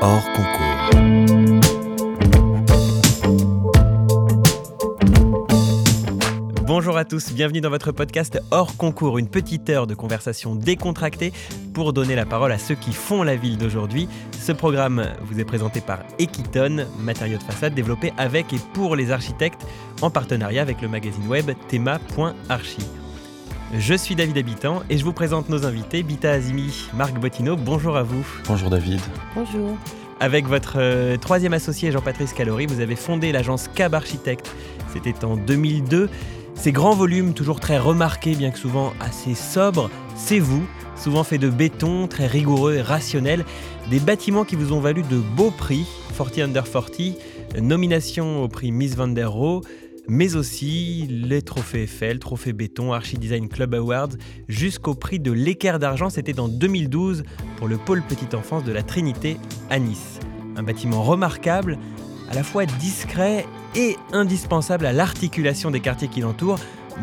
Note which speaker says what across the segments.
Speaker 1: hors concours.
Speaker 2: Bonjour à tous, bienvenue dans votre podcast hors concours, une petite heure de conversation décontractée pour donner la parole à ceux qui font la ville d'aujourd'hui. Ce programme vous est présenté par Equiton, matériaux de façade développés avec et pour les architectes en partenariat avec le magazine web thema.archi. Je suis David Habitant et je vous présente nos invités, Bita Azimi, Marc Bottino, bonjour à vous.
Speaker 3: Bonjour David.
Speaker 4: Bonjour.
Speaker 2: Avec votre euh, troisième associé Jean-Patrice Calori, vous avez fondé l'agence Cab Architecte. C'était en 2002. Ces grands volumes, toujours très remarqués, bien que souvent assez sobres, c'est vous, souvent fait de béton, très rigoureux et rationnel. Des bâtiments qui vous ont valu de beaux prix, 40 Under 40, nomination au prix Miss Van der Rohe, mais aussi les trophées Eiffel, trophée béton, Archi Design Club Awards, jusqu'au prix de l'équerre d'argent, c'était en 2012 pour le pôle petite enfance de la Trinité à Nice. Un bâtiment remarquable, à la fois discret et indispensable à l'articulation des quartiers qui l'entourent.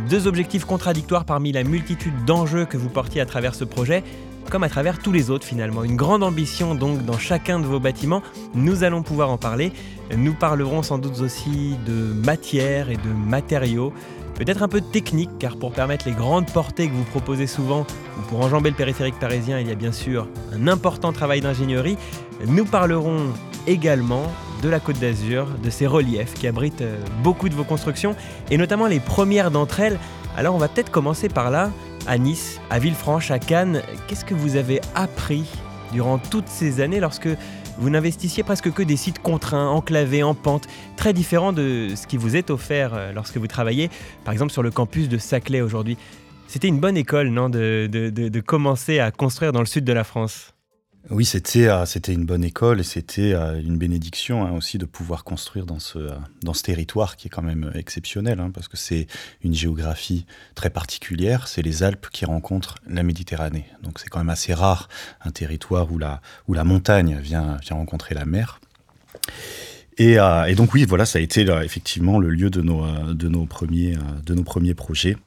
Speaker 2: Deux objectifs contradictoires parmi la multitude d'enjeux que vous portiez à travers ce projet, comme à travers tous les autres finalement. Une grande ambition donc dans chacun de vos bâtiments. Nous allons pouvoir en parler. Nous parlerons sans doute aussi de matière et de matériaux. Peut-être un peu de technique, car pour permettre les grandes portées que vous proposez souvent, ou pour enjamber le périphérique parisien, il y a bien sûr un important travail d'ingénierie. Nous parlerons également de la Côte d'Azur, de ses reliefs qui abritent euh, beaucoup de vos constructions, et notamment les premières d'entre elles. Alors on va peut-être commencer par là, à Nice, à Villefranche, à Cannes. Qu'est-ce que vous avez appris durant toutes ces années lorsque vous n'investissiez presque que des sites contraints, enclavés, en pente, très différents de ce qui vous est offert euh, lorsque vous travaillez, par exemple sur le campus de Saclay aujourd'hui? C'était une bonne école, non, de, de commencer à construire dans le sud de la France?
Speaker 3: Oui, c'était euh, une bonne école et c'était euh, une bénédiction hein, aussi de pouvoir construire dans ce euh, territoire qui est quand même exceptionnel hein, parce que c'est une géographie très particulière. C'est les Alpes qui rencontrent la Méditerranée, donc c'est quand même assez rare un territoire où la montagne vient rencontrer la mer. Et, et donc oui, voilà, ça a été effectivement le lieu de nos de nos premiers projets.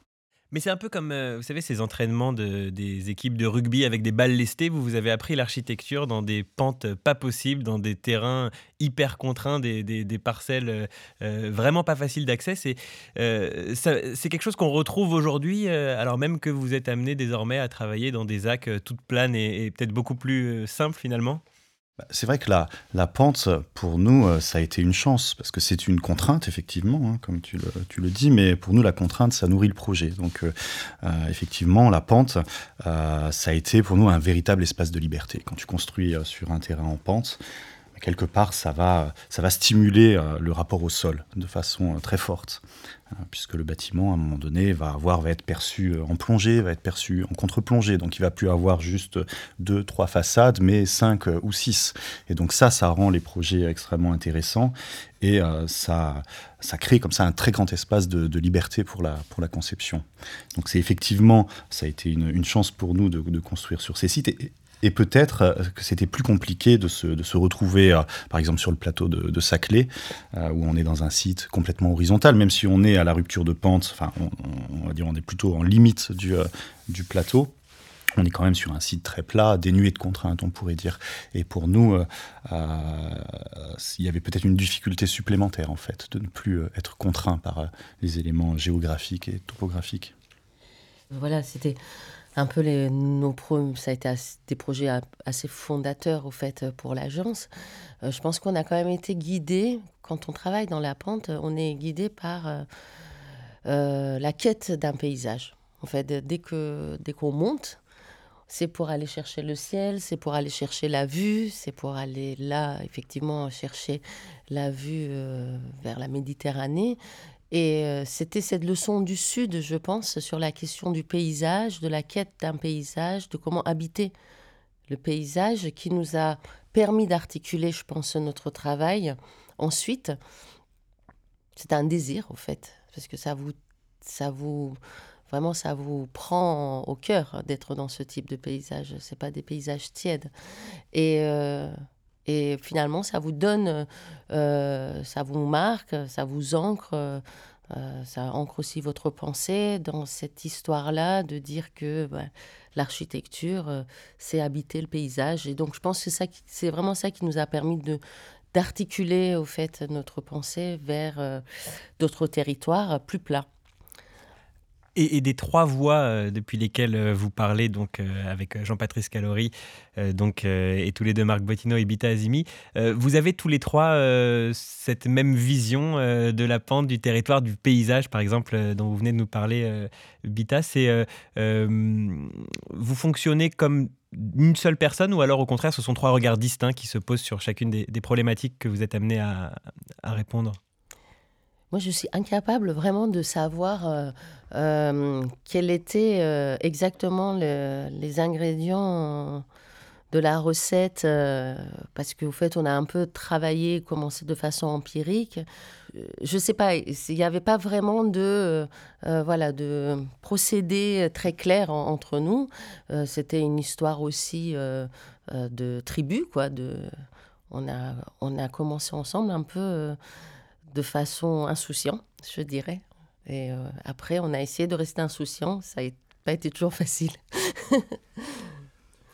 Speaker 2: Mais c'est un peu comme, euh, vous savez, ces entraînements de, des équipes de rugby avec des balles lestées. Vous, vous avez appris l'architecture dans des pentes pas possibles, dans des terrains hyper contraints, des, parcelles euh, euh, vraiment pas faciles d'accès. C'est quelque chose qu'on retrouve aujourd'hui, alors même que vous êtes amené désormais à travailler dans des actes toutes planes et peut-être beaucoup plus simples finalement
Speaker 3: c'est vrai que la, pente, pour nous, euh, ça a été une chance, parce que c'est une contrainte, effectivement, hein, comme tu le, tu le, dis, mais pour nous, la contrainte, ça nourrit le projet. Donc, euh, euh, effectivement, la pente, ça a été pour nous un véritable espace de liberté. Quand tu construis sur un terrain en pente, quelque part, ça va, ça va stimuler le rapport au sol de façon très forte. Hein, puisque le bâtiment, à un moment donné, va avoir, va être perçu euh, en plongée, va être perçu en contre-plongée. Donc, il va plus avoir juste deux, trois façades, mais cinq euh, ou six. Et donc, ça, ça rend les projets extrêmement intéressants et euh, ça, ça crée comme ça un très grand espace de, liberté pour la, pour la conception. Donc, c'est effectivement, ça a été une, chance pour nous de, construire sur ces sites. Et peut-être euh, que c'était plus compliqué de se, de se retrouver, euh, par exemple, sur le plateau de, Saclay, euh, où on est dans un site complètement horizontal, même si on est à la rupture de pente, enfin, on, on, va dire, on est plutôt en limite du, du plateau. On est quand même sur un site très plat, dénué de contraintes, on pourrait dire. Et pour nous, il y avait peut-être une difficulté supplémentaire, en fait, de ne plus être contraint par les éléments géographiques et topographiques.
Speaker 4: Voilà, c'était un peu les, nos ça a été des projets assez fondateurs au fait pour l'agence. Euh, je pense qu'on a quand même été guidé quand on travaille dans la pente, on est guidé par euh, euh, la quête d'un paysage. En fait, dès que dès qu'on monte, c'est pour aller chercher le ciel, c'est pour aller chercher la vue, c'est pour aller là effectivement chercher la vue vers la Méditerranée. Et euh, c'était cette leçon du Sud, je pense, sur la question du paysage, de la quête d'un paysage, de comment habiter le paysage, qui nous a permis d'articuler, je pense, notre travail. Ensuite, c'est un désir, au fait, parce que ça vous, ça vous, vraiment, ça vous prend au cœur d'être dans ce type de paysage. C'est pas des paysages tièdes. Et euh, et finalement, ça vous donne, euh, ça vous marque, ça vous ancre ça ancre aussi votre pensée dans cette histoire-là de dire que bah, l'architecture, c'est habiter le paysage. Et donc, je pense que c'est vraiment ça qui nous a permis de d'articuler au fait notre pensée vers d'autres territoires plus plats.
Speaker 2: Et, des trois voix euh, depuis lesquelles euh, vous parlez, donc euh, avec Jean-Patrice Calori, donc et tous les deux Marc Bottino et Bita Azimi, vous avez tous les trois cette même vision de la pente du territoire, du paysage, par exemple, dont vous venez de nous parler, Bita. C'est vous fonctionnez comme une seule personne ou alors au contraire ce sont trois regards distincts qui se posent sur chacune des, problématiques que vous êtes amené à répondre?
Speaker 4: Moi, je suis incapable vraiment de savoir euh, euh, quels étaient euh, exactement les ingrédients de la recette, parce qu'au fait, on a un peu travaillé, commencé de façon empirique. Je ne sais pas, il n'y avait pas vraiment de, voilà, de procédé très clair entre nous. C'était une histoire aussi de tribu, quoi. On, a, on a commencé ensemble un peu de façon insouciante, je dirais. Et euh, après, on a essayé de rester insouciant. Ça n'a pas été toujours facile.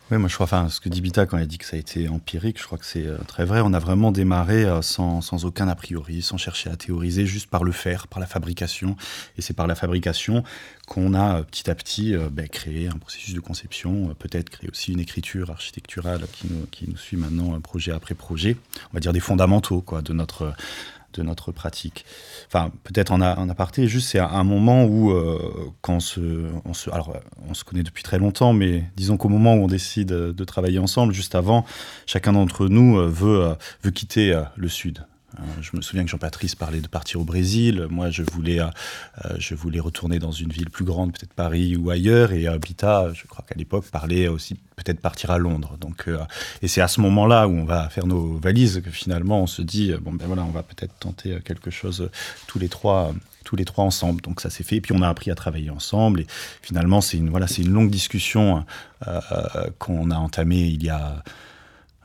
Speaker 3: oui, moi je crois, enfin, ce que dit Bita quand elle dit que ça a été empirique, je crois que c'est euh, très vrai. On a vraiment démarré euh, sans, sans, aucun a priori, sans chercher à théoriser, juste par le faire, par la fabrication. Et c'est par la fabrication qu'on a petit à petit ben, créé un processus de conception, peut-être créé aussi une écriture architecturale qui nous, qui nous suit maintenant projet après projet. On va dire des fondamentaux quoi, de notre de notre pratique. Enfin, peut-être en, en aparté, juste c'est un moment où, euh, quand on se, on se, alors on se connaît depuis très longtemps, mais disons qu'au moment où on décide de travailler ensemble, juste avant, chacun d'entre nous euh, veut, euh, veut quitter le Sud. Euh, je me souviens que Jean-Patrice parlait de partir au Brésil. Moi, je voulais, euh, euh, je voulais retourner dans une ville plus grande, peut-être Paris ou ailleurs. Et Bita, je crois qu'à l'époque, parlait aussi peut-être partir à Londres. Donc, et c'est à ce moment-là où on va faire nos valises que finalement on se dit bon ben voilà, on va peut-être tenter quelque chose tous les trois tous les trois ensemble. Donc ça s'est fait, et puis on a appris à travailler ensemble. Et finalement, c'est une, voilà, c'est une longue discussion qu'on a entamée il y a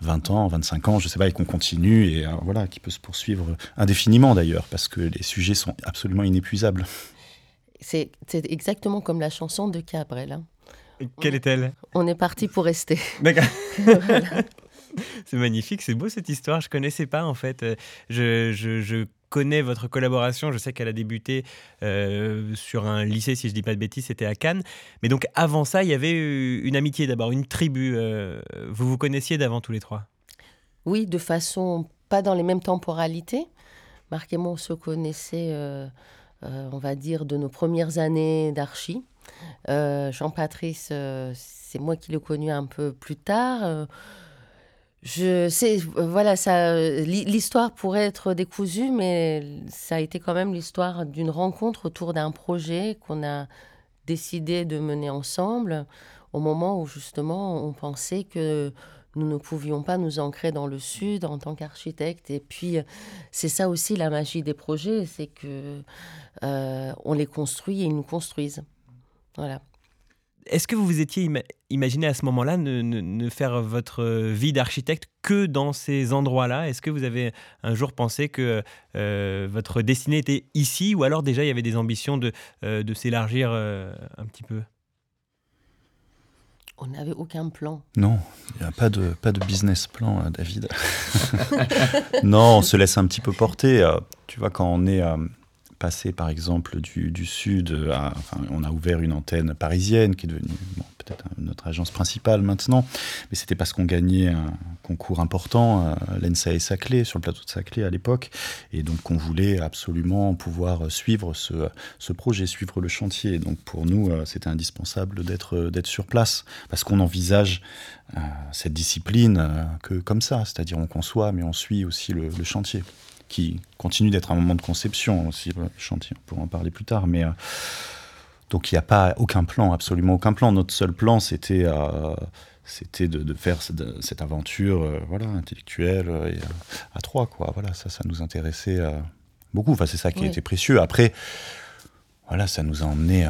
Speaker 3: 20 ans, 25 ans, je sais pas, et qu'on continue, et euh, voilà, qui peut se poursuivre indéfiniment d'ailleurs, parce que les sujets sont absolument inépuisables.
Speaker 4: C'est exactement comme la chanson de Cabrel. Hein.
Speaker 2: Quelle est-elle?
Speaker 4: On est parti pour rester.
Speaker 2: D'accord. C'est magnifique, c'est beau cette histoire. Je connaissais pas en fait. Euh, je, je, je connais votre collaboration. Je sais qu'elle a débuté euh, sur un lycée, si je dis pas de bêtises, c'était à Cannes. Mais donc avant ça, il y avait une amitié d'abord, une tribu. Euh, vous vous connaissiez d'avant tous les trois?
Speaker 4: Oui, de façon pas dans les mêmes temporalités. Marc et moi, on se connaissait, euh, on va dire, de nos premières années d'archi. Jean-Patrice, c'est moi qui l'ai connu un peu plus tard. Je sais, voilà, ça, l'histoire pourrait être décousue, mais ça a été quand même l'histoire d'une rencontre autour d'un projet qu'on a décidé de mener ensemble au moment où justement on pensait que nous ne pouvions pas nous ancrer dans le sud en tant qu'architecte. Et puis c'est ça aussi la magie des projets, c'est que euh, on les construit et ils nous construisent. Voilà.
Speaker 2: Est-ce que vous vous étiez imaginé à ce moment-là ne, faire votre vie d'architecte que dans ces endroits-là? Est-ce que vous avez un jour pensé que euh, votre destinée était ici ou alors déjà il y avait des ambitions de, euh, s'élargir euh, un petit peu?
Speaker 4: On n'avait aucun plan.
Speaker 3: Non, il n'y a pas de, pas de business plan, David. non, on se laisse un petit peu porter. Tu vois, quand on est passé par exemple du, sud, on a ouvert une antenne parisienne qui est devenue peut-être notre agence principale maintenant, mais c'était parce qu'on gagnait un concours important, euh, l'ENSA et Saclay, sur le plateau de Saclay à l'époque, et donc on voulait absolument pouvoir suivre ce, ce projet, suivre le chantier. Donc pour nous, euh, c'était indispensable d'être sur place, parce qu'on envisage euh, cette discipline que comme ça, c'est-à-dire on conçoit, mais on suit aussi le chantier qui continue d'être un moment de conception aussi, le chantier, on pourra en parler plus tard, mais euh, donc il n'y a pas aucun plan, absolument aucun plan. Notre seul plan, c'était euh, c'était de, faire cette, aventure euh, voilà, intellectuelle et, à trois, quoi. Voilà, ça, ça nous intéressait beaucoup. Enfin, c'est ça qui a été précieux. Après, voilà, ça nous a emmené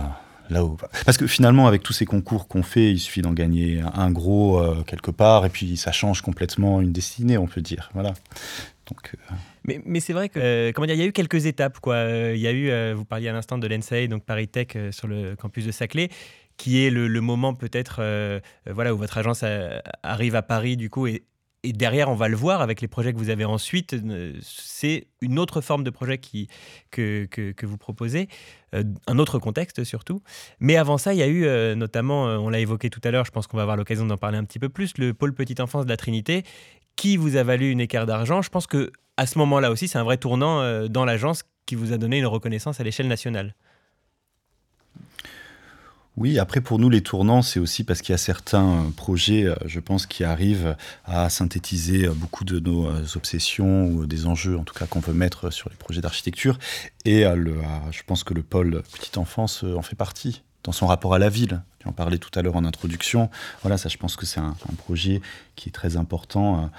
Speaker 3: là où. Parce que finalement, avec tous ces concours qu'on fait, il suffit d'en gagner un, gros quelque part, et puis ça change complètement une destinée, on peut dire. Voilà Donc,
Speaker 2: mais, mais c'est vrai que comment dire, il y a eu quelques étapes quoi. Il y a eu, vous parliez à l'instant de l'ENSAE, donc Paris Tech sur le campus de Saclay qui est le, moment peut-être voilà où votre agence arrive à Paris du coup et, et derrière, on va le voir avec les projets que vous avez ensuite. Euh, c'est une autre forme de projet qui, que, que, vous proposez, euh, un autre contexte surtout. Mais avant ça, il y a eu euh, notamment, on l'a évoqué tout à l'heure, je pense qu'on va avoir l'occasion d'en parler un petit peu plus, le pôle petite enfance de la Trinité, qui vous a valu une écart d'argent. Je pense que à ce moment-là aussi, c'est un vrai tournant dans l'agence qui vous a donné une reconnaissance à l'échelle nationale.
Speaker 3: Oui, après pour nous les tournants, c'est aussi parce qu'il y a certains euh, projets, euh, je pense, qui arrivent à synthétiser euh, beaucoup de nos obsessions ou des enjeux, en tout cas, qu'on veut mettre sur les projets d'architecture. Et je pense que le pôle petite enfance en fait partie dans son rapport à la ville. Tu en parlais tout à l'heure en introduction. Voilà, ça, je pense que c'est un, projet qui est très important.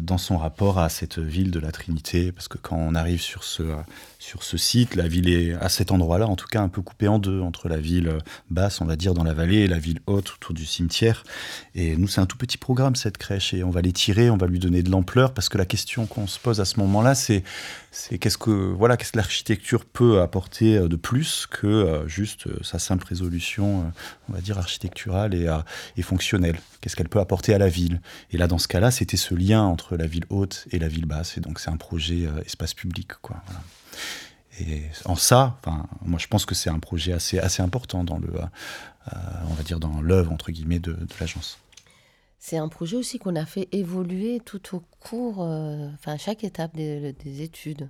Speaker 3: Dans son rapport à cette ville de la Trinité, parce que quand on arrive sur ce, sur ce site. La ville est à cet endroit-là, en tout cas, un peu coupée en deux, entre la ville basse, on va dire, dans la vallée, et la ville haute, autour du cimetière. Et nous, c'est un tout petit programme, cette crèche, et on va l'étirer, on va lui donner de l'ampleur, parce que la question qu'on se pose à ce moment-là, c'est qu'est-ce que voilà qu'est-ce que l'architecture peut apporter euh, de plus que euh, juste euh, sa simple résolution on va dire architecturale et fonctionnelle qu'est-ce qu'elle peut apporter à la ville? Et là dans ce cas-là c'était ce lien entre la ville haute et la ville basse et donc c'est un projet espace public quoi. Et en ça, moi je pense que c'est un projet assez, assez important dans le, euh, on va dire dans l'œuvre entre guillemets de, l'agence.
Speaker 4: C'est un projet aussi qu'on a fait évoluer tout au cours, euh, enfin à chaque étape des, études.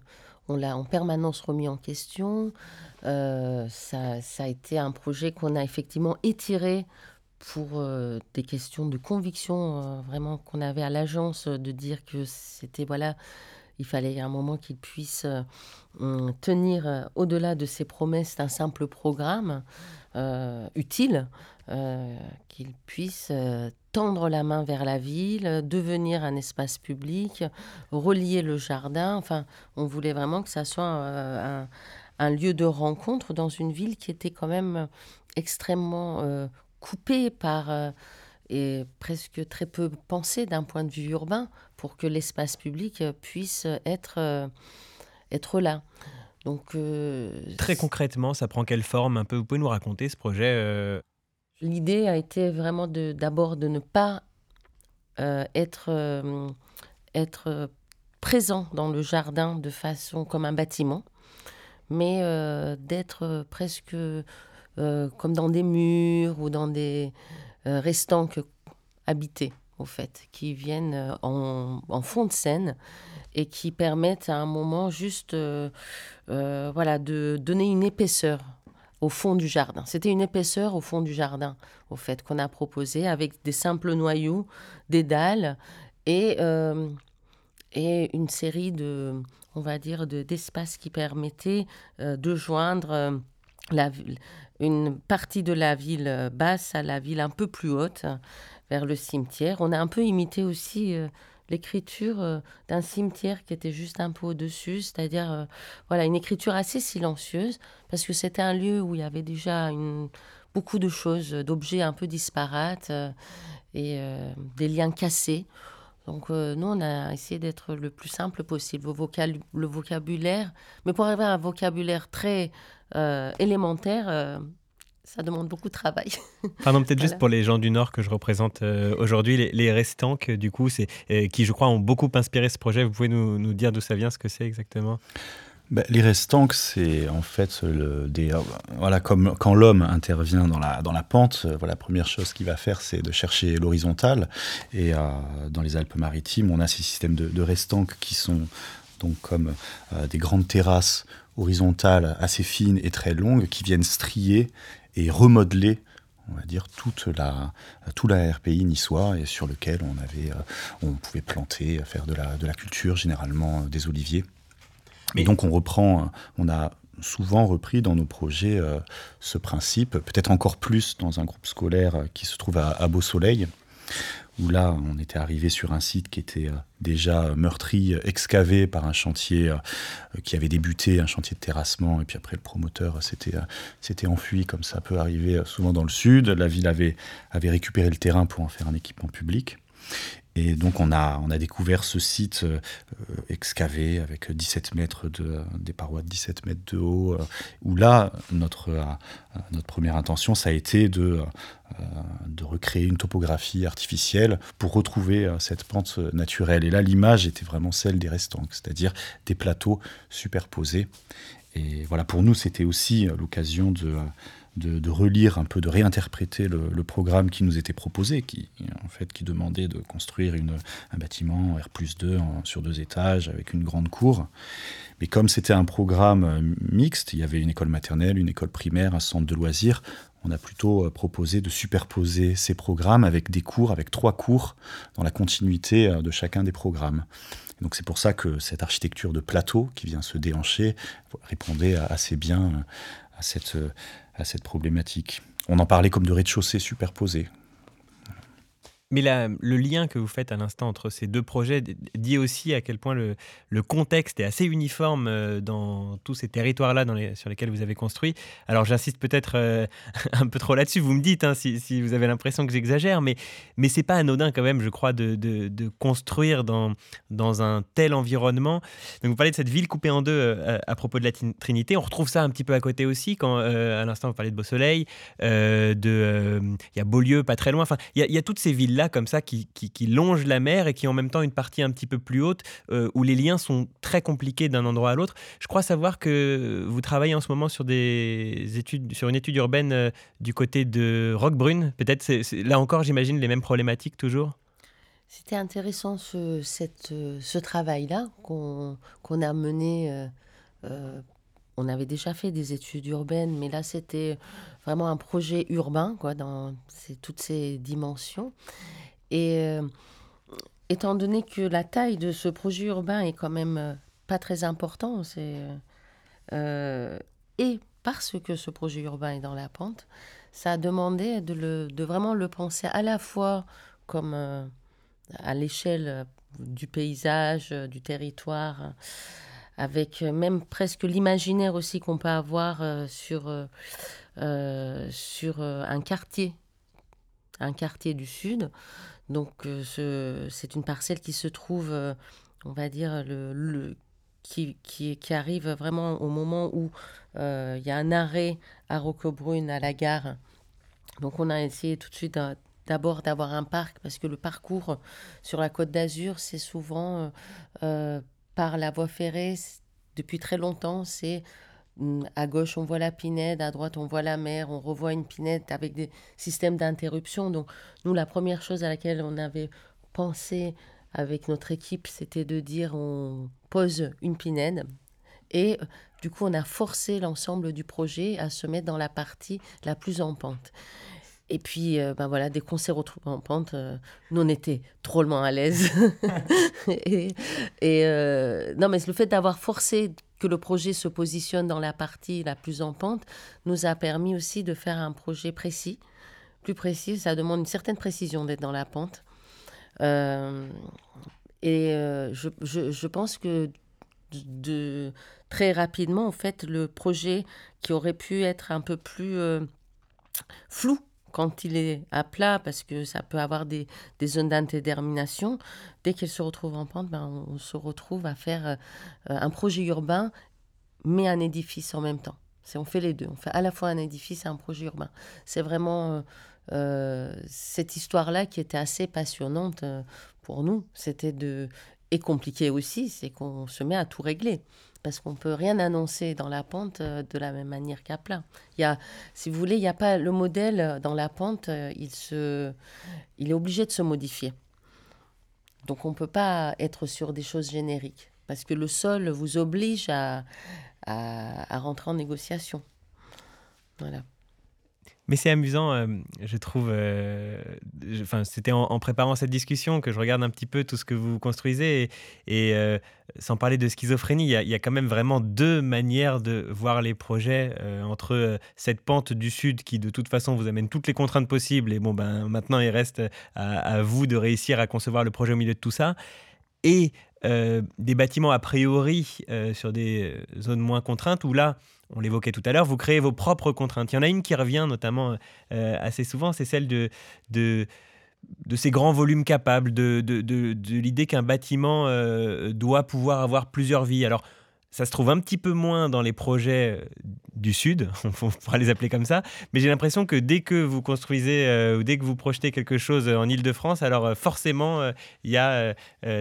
Speaker 4: On l'a en permanence remis en question. Euh, ça, ça, a été un projet qu'on a effectivement étiré pour des questions de conviction vraiment qu'on avait à l'agence de dire que c'était voilà il fallait un moment qu'il puisse euh, hum, tenir euh, au-delà de ses promesses d'un simple programme euh, utile, qu'il puisse tendre la main vers la ville, devenir un espace public, relier le jardin. Enfin, on voulait vraiment que ça soit un, lieu de rencontre dans une ville qui était quand même extrêmement coupée par et presque très peu pensée d'un point de vue urbain pour que l'espace public puisse être, euh, être là. Donc,
Speaker 2: euh, Très concrètement, ça prend quelle forme un peu? Vous pouvez nous raconter ce projet euh?
Speaker 4: L'idée a été vraiment d'abord de, ne pas être, être présent dans le jardin de façon comme un bâtiment, mais d'être presque comme dans des murs ou dans des que habités au fait, qui viennent euh, en, fond de scène et qui permettent à un moment juste euh, euh, voilà, de donner une épaisseur au fond du jardin. C'était une épaisseur au fond du jardin, au fait, qu'on a proposé avec des simples noyaux, des dalles et, et une série de, on va dire, d'espaces qui permettaient de joindre la, une partie de la ville basse à la ville un peu plus haute vers le cimetière. On a un peu imité aussi euh, l'écriture euh, d'un cimetière qui était juste un peu au-dessus, c'est-à-dire euh, voilà une écriture assez silencieuse parce que c'était un lieu où il y avait déjà beaucoup de choses, d'objets un peu disparates et des liens cassés. Donc nous, on a essayé d'être le plus simple possible, le vocabulaire, mais pour arriver à un vocabulaire très élémentaire, ça demande beaucoup de travail.
Speaker 2: Pardon, peut-être juste pour les gens du Nord que je représente euh, aujourd'hui, les, les restants, du coup, c'est, euh, qui je crois ont beaucoup inspiré ce projet. Vous pouvez nous, nous dire d'où ça vient, ce que c'est exactement?
Speaker 3: Ben, les restants, c'est en fait le, des, euh, voilà, comme quand l'homme intervient dans la, dans la pente, voilà, la première chose qu'il va faire, c'est de chercher l'horizontale. Et dans les Alpes-Maritimes, on a ces systèmes de, de restanques qui sont donc comme des grandes terrasses horizontales assez fines et très longues qui viennent strier et remodeler on va dire toute la tout la RPI niçois et sur lequel on avait euh, on pouvait planter faire de la de la culture généralement euh, des oliviers. Et donc on reprend euh, on a souvent repris dans nos projets ce principe peut-être encore plus dans un groupe scolaire qui se trouve à, à Beau Soleil où là, on était arrivé sur un site qui était euh, déjà meurtri, excavé par un chantier euh, qui avait débuté, un chantier de terrassement, et puis après le promoteur s'était euh, enfui, comme ça peut arriver souvent dans le sud. La ville avait, avait récupéré le terrain pour en faire un équipement public. Et donc on a, on a découvert ce site euh, excavé avec 17 mètres de, des parois de 17 mètres de haut, euh, où là, notre, euh, notre première intention, ça a été de, de recréer une topographie artificielle pour retrouver cette pente naturelle. Et là, l'image était vraiment celle des restants, c'est-à-dire des plateaux superposés. Et voilà, pour nous, c'était aussi l'occasion de de, relire un peu, de réinterpréter le, programme qui nous était proposé, qui, en fait, qui demandait de construire une, un bâtiment R 2 sur deux étages avec une grande cour. Mais comme c'était un programme euh, mixte, il y avait une école maternelle, une école primaire, un centre de loisirs, on a plutôt euh, proposé de superposer ces programmes avec des cours, avec trois cours dans la continuité euh, de chacun des programmes. donc c'est pour ça que cette architecture de plateau qui vient se déhancher répondait assez bien à cette, à cette problématique. On en parlait comme de rez-de-chaussée superposés.
Speaker 2: Mais le lien que vous faites à l'instant entre ces deux projets dit aussi à quel point le, contexte est assez uniforme euh, dans tous ces territoires-là sur lesquels vous avez construit. Alors j'insiste peut-être euh, un peu trop là-dessus, vous me dites hein, si, vous avez l'impression que j'exagère, mais, mais c'est pas anodin quand même, je crois, de, construire dans, dans un tel environnement. Donc vous parlez de cette ville coupée en deux euh, à, propos de la Trinité, on retrouve ça un petit peu à côté aussi, quand à l'instant vous parlez de Beau-Soleil, de il y a Beaulieu pas très loin, enfin il y, y, a toutes ces villes là comme ça qui, qui, longe la mer et qui en même temps une partie un petit peu plus haute euh, où les liens sont très compliqués d'un endroit à l'autre. Je crois savoir que vous travaillez en ce moment sur des études, sur une étude urbaine euh, du côté de Roquebrune. Peut-être là encore, j'imagine les mêmes problématiques toujours.
Speaker 4: C'était intéressant ce, cette, ce travail-là qu'on a mené. Euh, on avait déjà fait des études urbaines, mais là c'était vraiment un projet urbain, quoi, dans toutes ces dimensions. Et euh, étant donné que la taille de ce projet urbain est quand même euh, pas très important, euh, et parce que ce projet urbain est dans la pente, ça a demandé de, le, vraiment le penser à la fois comme à l'échelle du paysage, du territoire, avec même presque l'imaginaire aussi qu'on peut avoir sur, sur un quartier, un quartier du Sud. Donc euh, c'est une parcelle qui se trouve, euh, on va dire, le, qui, qui, arrive vraiment au moment où euh, il y a un arrêt à Roquebrune, à la gare. Donc on a essayé tout de suite d'abord d'avoir un parc, parce que le parcours sur la côte d'Azur, c'est souvent par la voie ferrée, depuis très longtemps, c'est à gauche, on voit la pinède, à droite, on voit la mer, on revoit une pinède avec des systèmes d'interruption. Donc, nous, la première chose à laquelle on avait pensé avec notre équipe, c'était de dire on pose une pinède. Et du coup, on a forcé l'ensemble du projet à se mettre dans la partie la plus en pente. Et puis, euh, ben voilà, dès qu'on s'est retrouvé en pente, euh, nous, on était drôlement à l'aise. et, euh, non, mais le fait d'avoir forcé que le projet se positionne dans la partie la plus en pente nous a permis aussi de faire un projet précis. Plus précis, ça demande une certaine précision d'être dans la pente. Et je, je, je, pense que de, très rapidement, en fait, le projet qui aurait pu être un peu plus flou quand il est à plat, parce que ça peut avoir des, des zones d'indétermination, dès qu'il se retrouve en pente, ben, on, se retrouve à faire euh, un projet urbain, mais un édifice en même temps. On fait les deux. On fait à la fois un édifice et un projet urbain. C'est vraiment euh, euh, cette histoire-là qui était assez passionnante pour nous. C'était de et compliqué aussi, c'est qu'on se met à tout régler parce qu'on peut rien annoncer dans la pente euh, de la même manière qu'à plat. Il y a, si vous voulez, il n'y a pas le modèle euh, dans la pente, euh, il se, il est obligé de se modifier. Donc on peut pas être sur des choses génériques parce que le sol vous oblige à, à, à rentrer en négociation. Voilà.
Speaker 2: Mais c'est amusant, euh, je trouve. Euh, enfin, c'était en, préparant cette discussion que je regarde un petit peu tout ce que vous construisez. Et, euh, sans parler de schizophrénie, il y, a quand même vraiment deux manières de voir les projets entre cette pente du sud qui, de toute façon, vous amène toutes les contraintes possibles. Et bon, ben, maintenant, il reste à, à vous de réussir à concevoir le projet au milieu de tout ça. Et des bâtiments a priori sur des zones moins contraintes où là, on l'évoquait tout à l'heure, vous créez vos propres contraintes. Il y en a une qui revient notamment euh, assez souvent, c'est celle de, ces grands volumes capables, de, l'idée qu'un bâtiment euh, doit pouvoir avoir plusieurs vies. Alors, ça se trouve un petit peu moins dans les projets euh, du Sud, on pourra les appeler comme ça, mais j'ai l'impression que dès que vous construisez euh, ou dès que vous projetez quelque chose en Ile-de-France, alors euh, forcément, il y a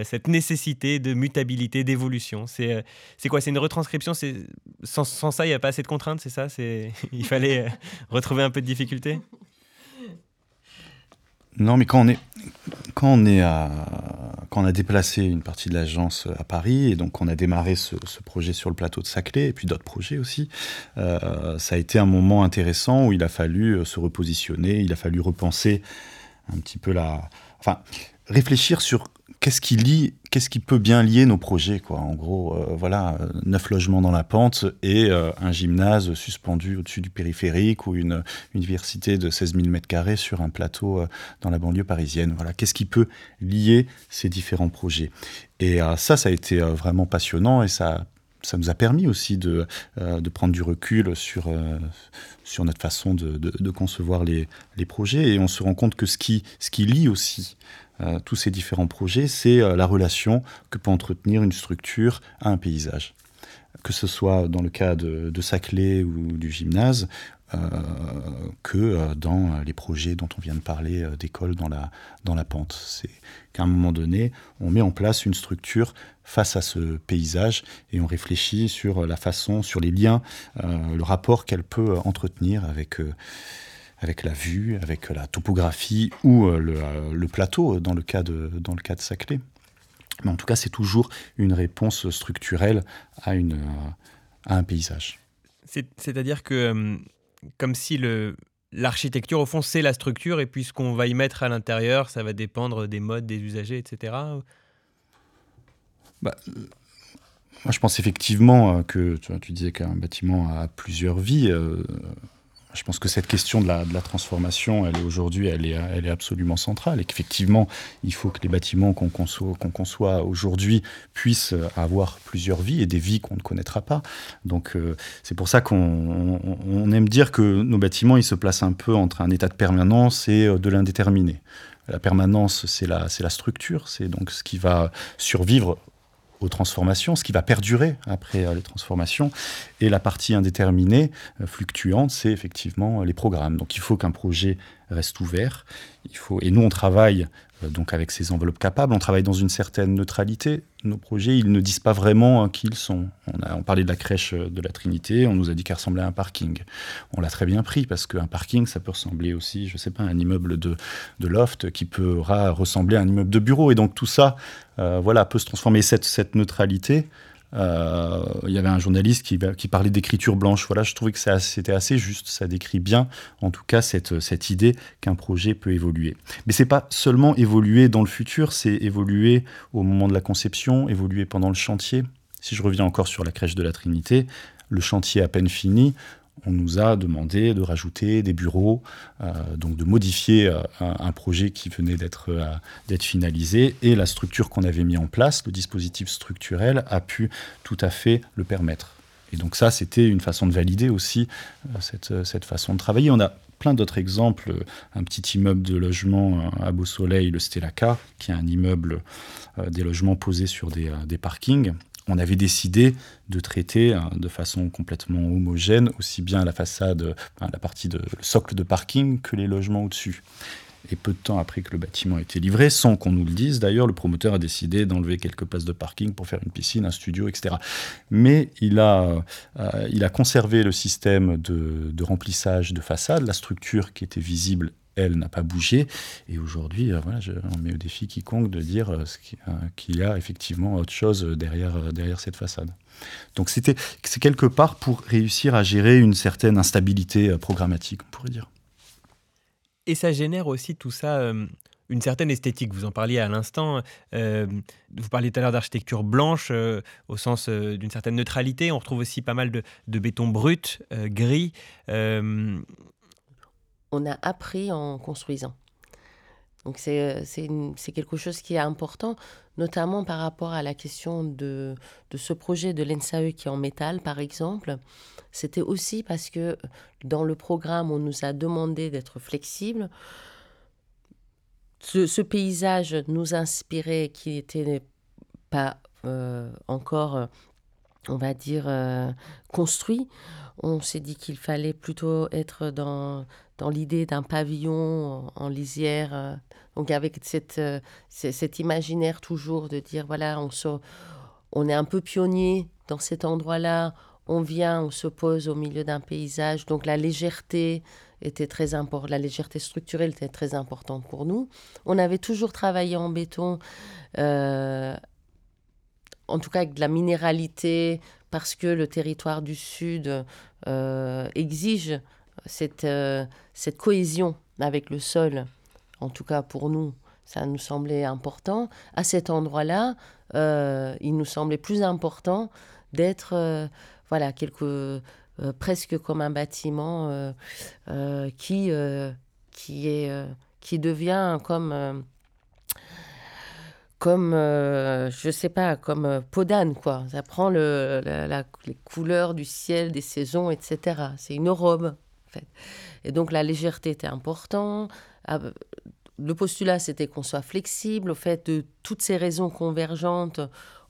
Speaker 2: cette nécessité de mutabilité, d'évolution. C'est quoi? C'est une retranscription? Sans, sans, ça, il n'y a pas assez de contraintes, c'est ça? Il fallait retrouver un peu de difficulté?
Speaker 3: Non, mais quand on est, quand on a déplacé une partie de l'agence à Paris et donc on a démarré ce, projet sur le plateau de Saclay et puis d'autres projets aussi, euh, ça a été un moment intéressant où il a fallu euh, se repositionner, il a fallu repenser un petit peu la, enfin réfléchir sur qu'est-ce qui lie, qu'est-ce qui peut bien lier nos projets, quoi. En gros, euh, voilà, neuf logements dans la pente et euh, un gymnase suspendu au-dessus du périphérique ou une, université de 16 000 m2 sur un plateau euh, dans la banlieue parisienne. Voilà, qu'est-ce qui peut lier ces différents projets? Et ça, ça a été vraiment passionnant et ça ça nous a permis aussi de, de prendre du recul sur, sur notre façon de, de, concevoir les, les, projets. Et on se rend compte que ce qui, ce qui lie aussi euh, tous ces différents projets, c'est euh, la relation que peut entretenir une structure à un paysage. Que ce soit dans le cas de, Saclay ou du gymnase, euh, que dans les projets dont on vient de parler d'école dans la, dans la pente. C'est qu'à un moment donné, on met en place une structure face à ce paysage et on réfléchit sur la façon, sur les liens, le rapport qu'elle peut entretenir avec avec la vue, avec la topographie ou euh, euh, le, plateau euh, dans le cas de, dans le cas de Saclay. Mais en tout cas, c'est toujours une réponse structurelle à, une, à un paysage.
Speaker 2: C'est-à-dire que, comme si l'architecture, au fond, c'est la structure, et puis ce qu'on va y mettre à l'intérieur, ça va dépendre des modes, des usagers, etc.
Speaker 3: Bah, moi, je pense effectivement que tu, tu disais qu'un bâtiment a plusieurs vies. Je pense que cette question de la, transformation, elle est aujourd'hui, elle est, absolument centrale et qu'effectivement, il faut que les bâtiments qu'on conçoit, aujourd'hui puissent avoir plusieurs vies et des vies qu'on ne connaîtra pas. Donc, euh, c'est pour ça qu'on aime dire que nos bâtiments, ils se placent un peu entre un état de permanence et euh, de l'indéterminé. La permanence, c'est la structure, c'est donc ce qui va survivre aux transformations, ce qui va perdurer après euh, les transformations. Et la partie indéterminée, euh, fluctuante, c'est effectivement les programmes. Donc il faut qu'un projet reste ouvert. Il faut, et nous, on travaille euh, donc avec ces enveloppes capables, on travaille dans une certaine neutralité. Nos projets, ils ne disent pas vraiment hein, qui ils sont. On, a, on parlait de la crèche euh, de la Trinité, on nous a dit qu'elle ressemblait à un parking. On l'a très bien pris parce qu'un parking, ça peut ressembler aussi, je ne sais pas, à un immeuble de, de loft qui pourra ressembler à un immeuble de bureau. Et donc tout ça, euh, voilà, peut se transformer. Cette, neutralité, euh, il y avait un journaliste qui, qui parlait d'écriture blanche. Voilà, je trouvais que c'était assez juste. Ça décrit bien, en tout cas, cette, cette idée qu'un projet peut évoluer. Mais c'est pas seulement évoluer dans le futur, c'est évoluer au moment de la conception, évoluer pendant le chantier. Si je reviens encore sur la crèche de la Trinité, le chantier à peine fini, on nous a demandé de rajouter des bureaux, euh, donc de modifier euh, un, projet qui venait euh, d'être finalisé. Et la structure qu'on avait mis en place, le dispositif structurel, a pu tout à fait le permettre. Et donc ça, c'était une façon de valider aussi cette, façon de travailler. On a plein d'autres exemples. Un petit immeuble de logement à Beau Soleil, le Stellaka, qui est un immeuble des logements posés sur des parkings on avait décidé de traiter hein, de façon complètement homogène aussi bien la façade, la partie de le socle de parking que les logements au-dessus. Et peu de temps après que le bâtiment a été livré, sans qu'on nous le dise, d'ailleurs, le promoteur a décidé d'enlever quelques places de parking pour faire une piscine, un studio, etc. Mais il a, euh, il a conservé le système de, de remplissage de façade, la structure qui était visible elle, n'a pas bougé. Et aujourd'hui, euh, voilà, je, on met au défi quiconque de dire euh, euh, qu'il y a effectivement autre chose derrière, cette façade. Donc c'était, c'est quelque part pour réussir à gérer une certaine instabilité programmatique, on pourrait dire.
Speaker 2: Et ça génère aussi tout ça une certaine esthétique. Vous en parliez à l'instant. vous parliez tout à l'heure d'architecture blanche au sens d'une certaine neutralité. On retrouve aussi pas mal de béton brut, gris
Speaker 4: on a appris en construisant. Donc c'est quelque chose qui est important, notamment par rapport à la question de, de ce projet de l'ENSAE qui est en métal, par exemple. C'était aussi parce que dans le programme, on nous a demandé d'être flexible. ce, paysage nous inspirait, qui n'était pas encore, on va dire, construit. On s'est dit qu'il fallait plutôt être dans, dans l'idée d'un pavillon en, lisière, donc avec cette, cet imaginaire toujours de dire, voilà, on, on est un peu pionnier dans cet endroit-là, on vient, on se pose au milieu d'un paysage, donc la légèreté était très importante, la légèreté structurelle était très importante pour nous. On avait toujours travaillé en béton, euh, en tout cas avec de la minéralité, parce que le territoire du Sud euh, exige cette, euh, cette cohésion avec le sol, en tout cas pour nous. Ça nous semblait important. À cet endroit-là, il nous semblait plus important d'être voilà, quelque, euh, presque comme un bâtiment euh, euh, qui, qui, est, qui devient comme comme, je sais pas, comme Podane, quoi. Ça prend le, les couleurs du ciel, des saisons, etc. C'est une robe, Et donc, la légèreté était importante. Ah, le postulat, c'était qu'on soit flexible. Au fait, de toutes ces raisons convergentes,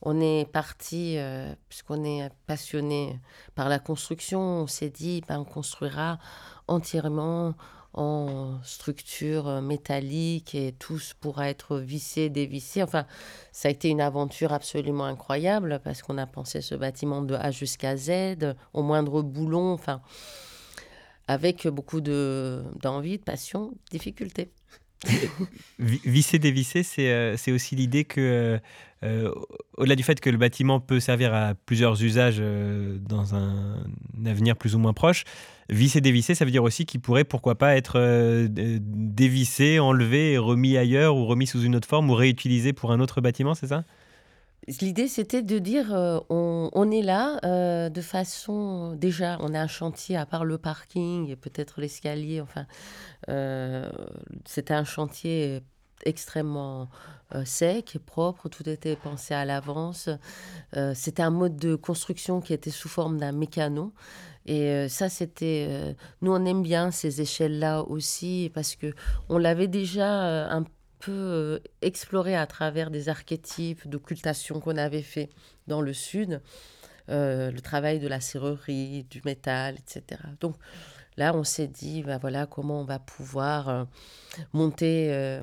Speaker 4: on est parti, euh, puisqu'on est passionné par la construction, on s'est dit, ben, on construira entièrement en structure métallique et tout pourra être vissé, dévissé. Enfin, ça a été une aventure absolument incroyable parce qu'on a pensé ce bâtiment de A jusqu'à Z, au moindre boulon, enfin, avec beaucoup d'envie, de, passion, de difficulté.
Speaker 2: Visser, dévisser, c'est euh, c'est aussi l'idée que, euh, euh, au-delà du fait que le bâtiment peut servir à plusieurs usages dans un, avenir plus ou moins proche, visser, dévisser, ça veut dire aussi qu'il pourrait, pourquoi pas, être dévissé, enlevé remis ailleurs ou remis sous une autre forme ou réutilisé pour un autre bâtiment, c'est ça?
Speaker 4: L'idée, c'était de dire, euh, on, est là euh, de façon... Déjà, on a un chantier, à part le parking et peut-être l'escalier, enfin, euh, c'était un chantier extrêmement sec et propre, tout était pensé à l'avance. c'était un mode de construction qui était sous forme d'un mécano. Et ça, c'était... nous, on aime bien ces échelles-là aussi, parce que on l'avait déjà un peu peut euh, explorer à travers des archétypes d'occultation qu'on avait fait dans le Sud, euh, le travail de la serrurerie, du métal, etc. Donc là, on s'est dit, ben voilà, comment on va pouvoir euh, monter,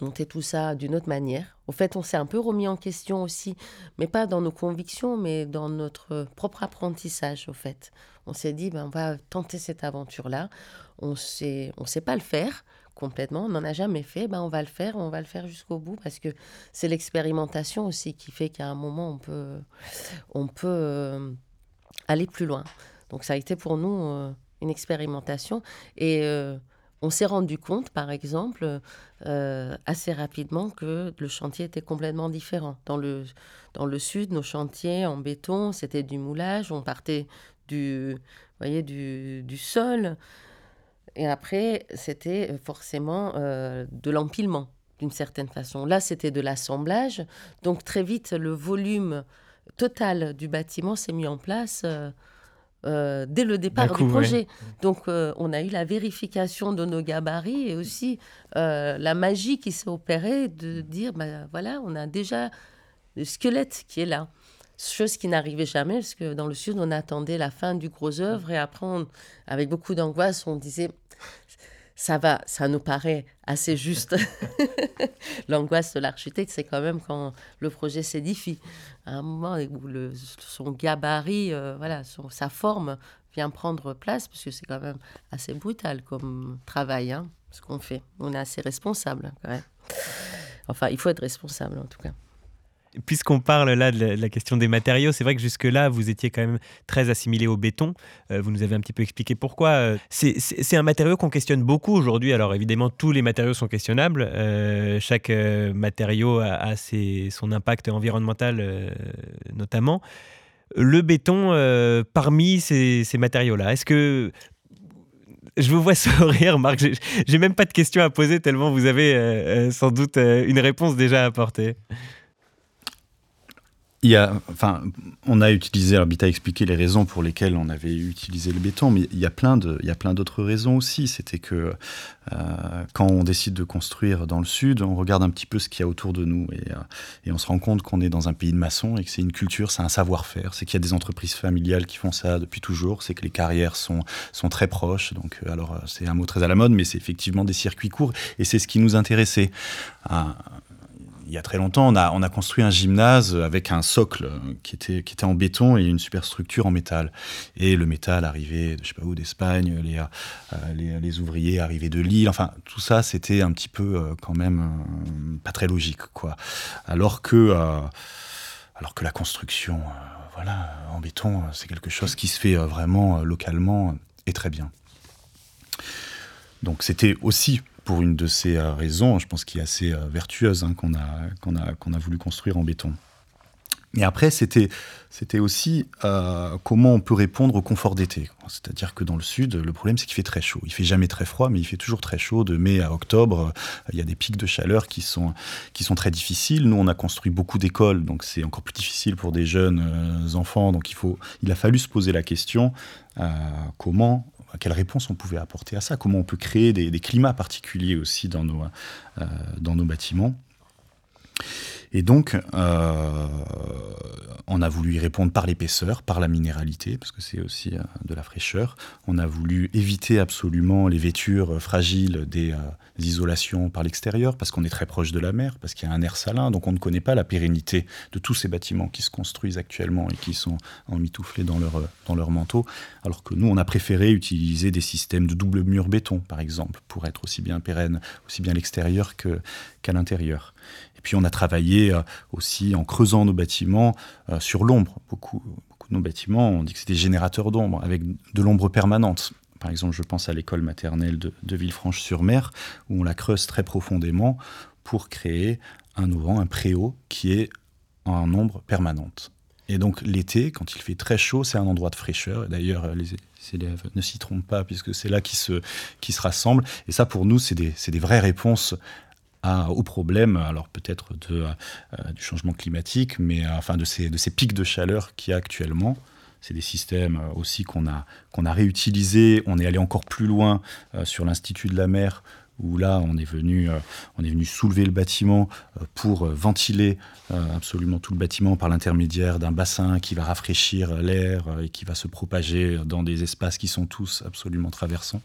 Speaker 4: monter tout ça d'une autre manière. Au fait, on s'est un peu remis en question aussi, mais pas dans nos convictions, mais dans notre propre apprentissage, au fait. On s'est dit, ben, on va tenter cette aventure-là. On sait, on sait pas le faire complètement. On n'en a jamais fait, ben on va le faire, on va le faire jusqu'au bout parce que c'est l'expérimentation aussi qui fait qu'à un moment on peut, on peut euh, aller plus loin. Donc ça a été pour nous euh, une expérimentation et euh, on s'est rendu compte, par exemple, assez rapidement que le chantier était complètement différent. Dans le, dans le sud, nos chantiers en béton, c'était du moulage, on partait du, voyez, du, du sol. Et après, c'était euh, forcément euh, de l'empilement, d'une certaine façon. Là, c'était de l'assemblage. Donc, très vite, le volume total du bâtiment s'est mis en place euh, dès le départ du projet. Donc, on a eu la vérification de nos gabarits et aussi la magie qui s'est opérée de dire, ben, voilà, on a déjà le squelette qui est là chose qui n'arrivait jamais, parce que dans le Sud, on attendait la fin du gros œuvre, et après, avec beaucoup d'angoisse, on disait, ça va, ça nous paraît assez juste. L'angoisse de l'architecte, c'est quand même quand le projet s'édifie. À un moment où le, son gabarit, euh, voilà, sa forme vient prendre place, parce que c'est quand même assez brutal comme travail, hein, ce qu'on fait. On est assez responsable, quand même. Enfin, il faut être responsable, en tout cas.
Speaker 2: Puisqu'on parle là de la, question des matériaux, c'est vrai que jusque-là, vous étiez quand même très assimilé au béton. Euh, vous nous avez un petit peu expliqué pourquoi. Euh, c'est un matériau qu'on questionne beaucoup aujourd'hui. Alors évidemment, tous les matériaux sont questionnables. Euh, chaque matériau a, son impact environnemental notamment. Le béton, parmi ces, matériaux-là, est-ce que je vous vois sourire, Marc. J'ai même pas de questions à poser tellement vous avez sans doute une réponse déjà apportée.
Speaker 3: On a utilisé, alors a expliqué les raisons pour lesquelles on avait utilisé le béton, mais il y a plein d'autres raisons aussi. C'était que euh, quand on décide de construire dans le sud, on regarde un petit peu ce qu'il y a autour de nous et, euh, et on se rend compte qu'on est dans un pays de maçons et que c'est une culture, c'est un savoir-faire, c'est qu'il y a des entreprises familiales qui font ça depuis toujours, c'est que les carrières sont sont très proches. Donc, euh, alors c'est un mot très à la mode, mais c'est effectivement des circuits courts et c'est ce qui nous intéressait il y a très longtemps, on a, on a construit un gymnase avec un socle qui était, en béton et une superstructure en métal. Et le métal arrivait, je sais pas où, d'Espagne, les, euh, les, ouvriers arrivaient de Lille. Enfin, tout ça, c'était un petit peu euh, quand même euh, pas très logique, quoi. Alors que, alors que la construction, voilà, en béton, c'est quelque chose qui se fait vraiment localement et très bien. Donc c'était aussi pour une de ces euh, raisons, je pense, qui est assez euh, vertueuse, hein, qu'on a, qu'on a, qu'on a voulu construire en béton. Et après, c'était, c'était aussi euh, comment on peut répondre au confort d'été. C'est-à-dire que dans le sud, le problème, c'est qu'il fait très chaud. Il fait jamais très froid, mais il fait toujours très chaud. De mai à octobre, il y a des pics de chaleur qui sont, qui sont très difficiles. Nous, on a construit beaucoup d'écoles, donc c'est encore plus difficile pour des jeunes enfants. Donc il, faut, il a fallu se poser la question comment quelle réponse on pouvait apporter à ça, comment on peut créer des, climats particuliers aussi dans nos, euh, dans nos bâtiments. Et donc, euh, on a voulu y répondre par l'épaisseur, par la minéralité, parce que c'est aussi euh, de la fraîcheur. On a voulu éviter absolument les vêtures fragiles des, isolations par l'extérieur, parce qu'on est très proche de la mer, parce qu'il y a un air salin, donc on ne connaît pas la pérennité de tous ces bâtiments qui se construisent actuellement et qui sont emmitouflés dans leur, dans leur manteau. Alors que nous, on a préféré utiliser des systèmes de double mur béton, par exemple, pour être aussi bien pérenne, aussi bien à l'extérieur qu'à l'intérieur. Puis on a travaillé euh, aussi en creusant nos bâtiments euh, sur l'ombre. Beaucoup, beaucoup de nos bâtiments, on dit que c'était des générateurs d'ombre, avec de l'ombre permanente. Par exemple, je pense à l'école maternelle de, Villefranche-sur-Mer, où on la creuse très profondément pour créer un auvent, un préau qui est en ombre permanente. Et donc l'été, quand il fait très chaud, c'est un endroit de fraîcheur. D'ailleurs, les élèves ne s'y trompent pas puisque c'est là qu'ils se, se rassemblent. Et ça, pour nous, c'est des, vraies réponses au problème, alors peut-être de, euh, du changement climatique, mais euh, enfin de ces, de ces pics de chaleur qu'il y a actuellement. C'est des systèmes euh, aussi qu'on a, qu'on a réutilisés. On est allé encore plus loin sur l'Institut de la mer, où là, on est venu, on est venu soulever le bâtiment pour ventiler absolument tout le bâtiment par l'intermédiaire d'un bassin qui va rafraîchir l'air et qui va se propager dans des espaces qui sont tous absolument traversants.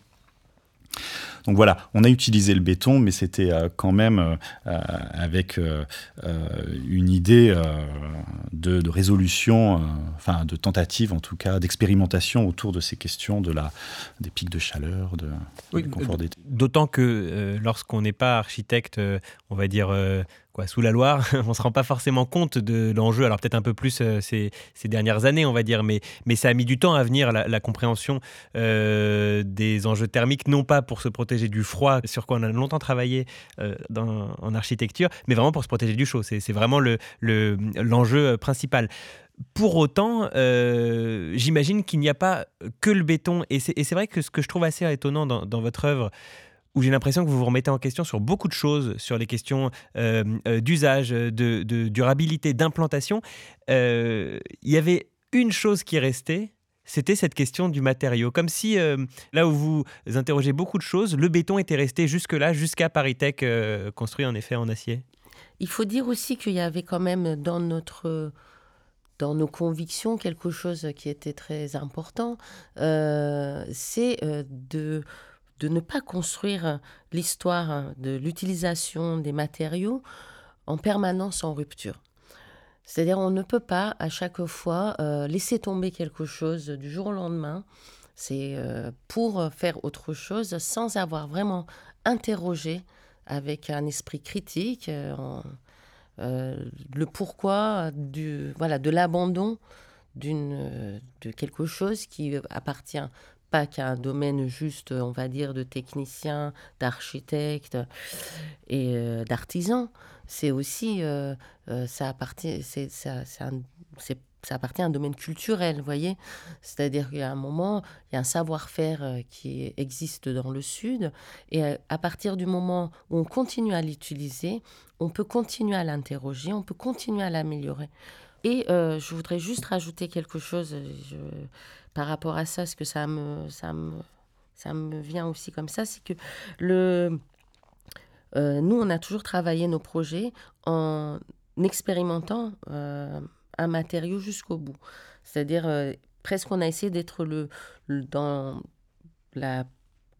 Speaker 3: Donc voilà, on a utilisé le béton, mais c'était euh, quand même euh, euh, avec une idée de, résolution, enfin de tentative en tout cas, d'expérimentation autour de ces questions de la, des pics de chaleur, de, du confort d'été.
Speaker 2: D'autant que lorsqu'on n'est pas architecte, on va dire sous la Loire, on ne se rend pas forcément compte de l'enjeu, alors peut-être un peu plus euh, ces, dernières années, on va dire, mais, ça a mis du temps à venir, la, compréhension euh, des enjeux thermiques, non pas pour se protéger du froid, sur quoi on a longtemps travaillé euh, en architecture, mais vraiment pour se protéger du chaud. C'est vraiment l'enjeu le, principal. Pour autant, j'imagine qu'il n'y a pas que le béton. Et c'est vrai que ce que je trouve assez étonnant dans, dans votre œuvre, où j'ai l'impression que vous vous remettez en question sur beaucoup de choses, sur les questions euh, euh, d'usage, de, durabilité, d'implantation. Euh, il y avait une chose qui restait, c'était cette question du matériau. Comme si, là où vous interrogez beaucoup de choses, le béton était resté jusque-là, jusqu'à Paritech, construit en effet en acier.
Speaker 4: Il faut dire aussi qu'il y avait quand même dans notre dans nos convictions quelque chose qui était très important, c'est de de ne pas construire l'histoire de l'utilisation des matériaux en permanence en rupture. C'est-à-dire on ne peut pas à chaque fois euh, laisser tomber quelque chose du jour au lendemain. C'est euh, pour faire autre chose sans avoir vraiment interrogé avec un esprit critique euh, le pourquoi du, voilà, de l'abandon de quelque chose qui appartient pas qu'un domaine juste, on va dire, de techniciens, d'architectes et euh, d'artisans. C'est aussi, euh, euh, ça appartient, c'est, ça appartient à un domaine culturel, vous voyez. C'est-à-dire qu'il y a un moment, il y a un savoir-faire euh, qui existe dans le Sud, et à partir du moment où on continue à l'utiliser, on peut continuer à l'interroger, on peut continuer à l'améliorer. Et euh, je voudrais juste rajouter quelque chose par rapport à ça, parce que ça me, ça me, ça me vient aussi comme ça, c'est que le, nous, on a toujours travaillé nos projets en expérimentant un matériau jusqu'au bout. C'est-à-dire, euh, presque on a essayé d'être le, dans la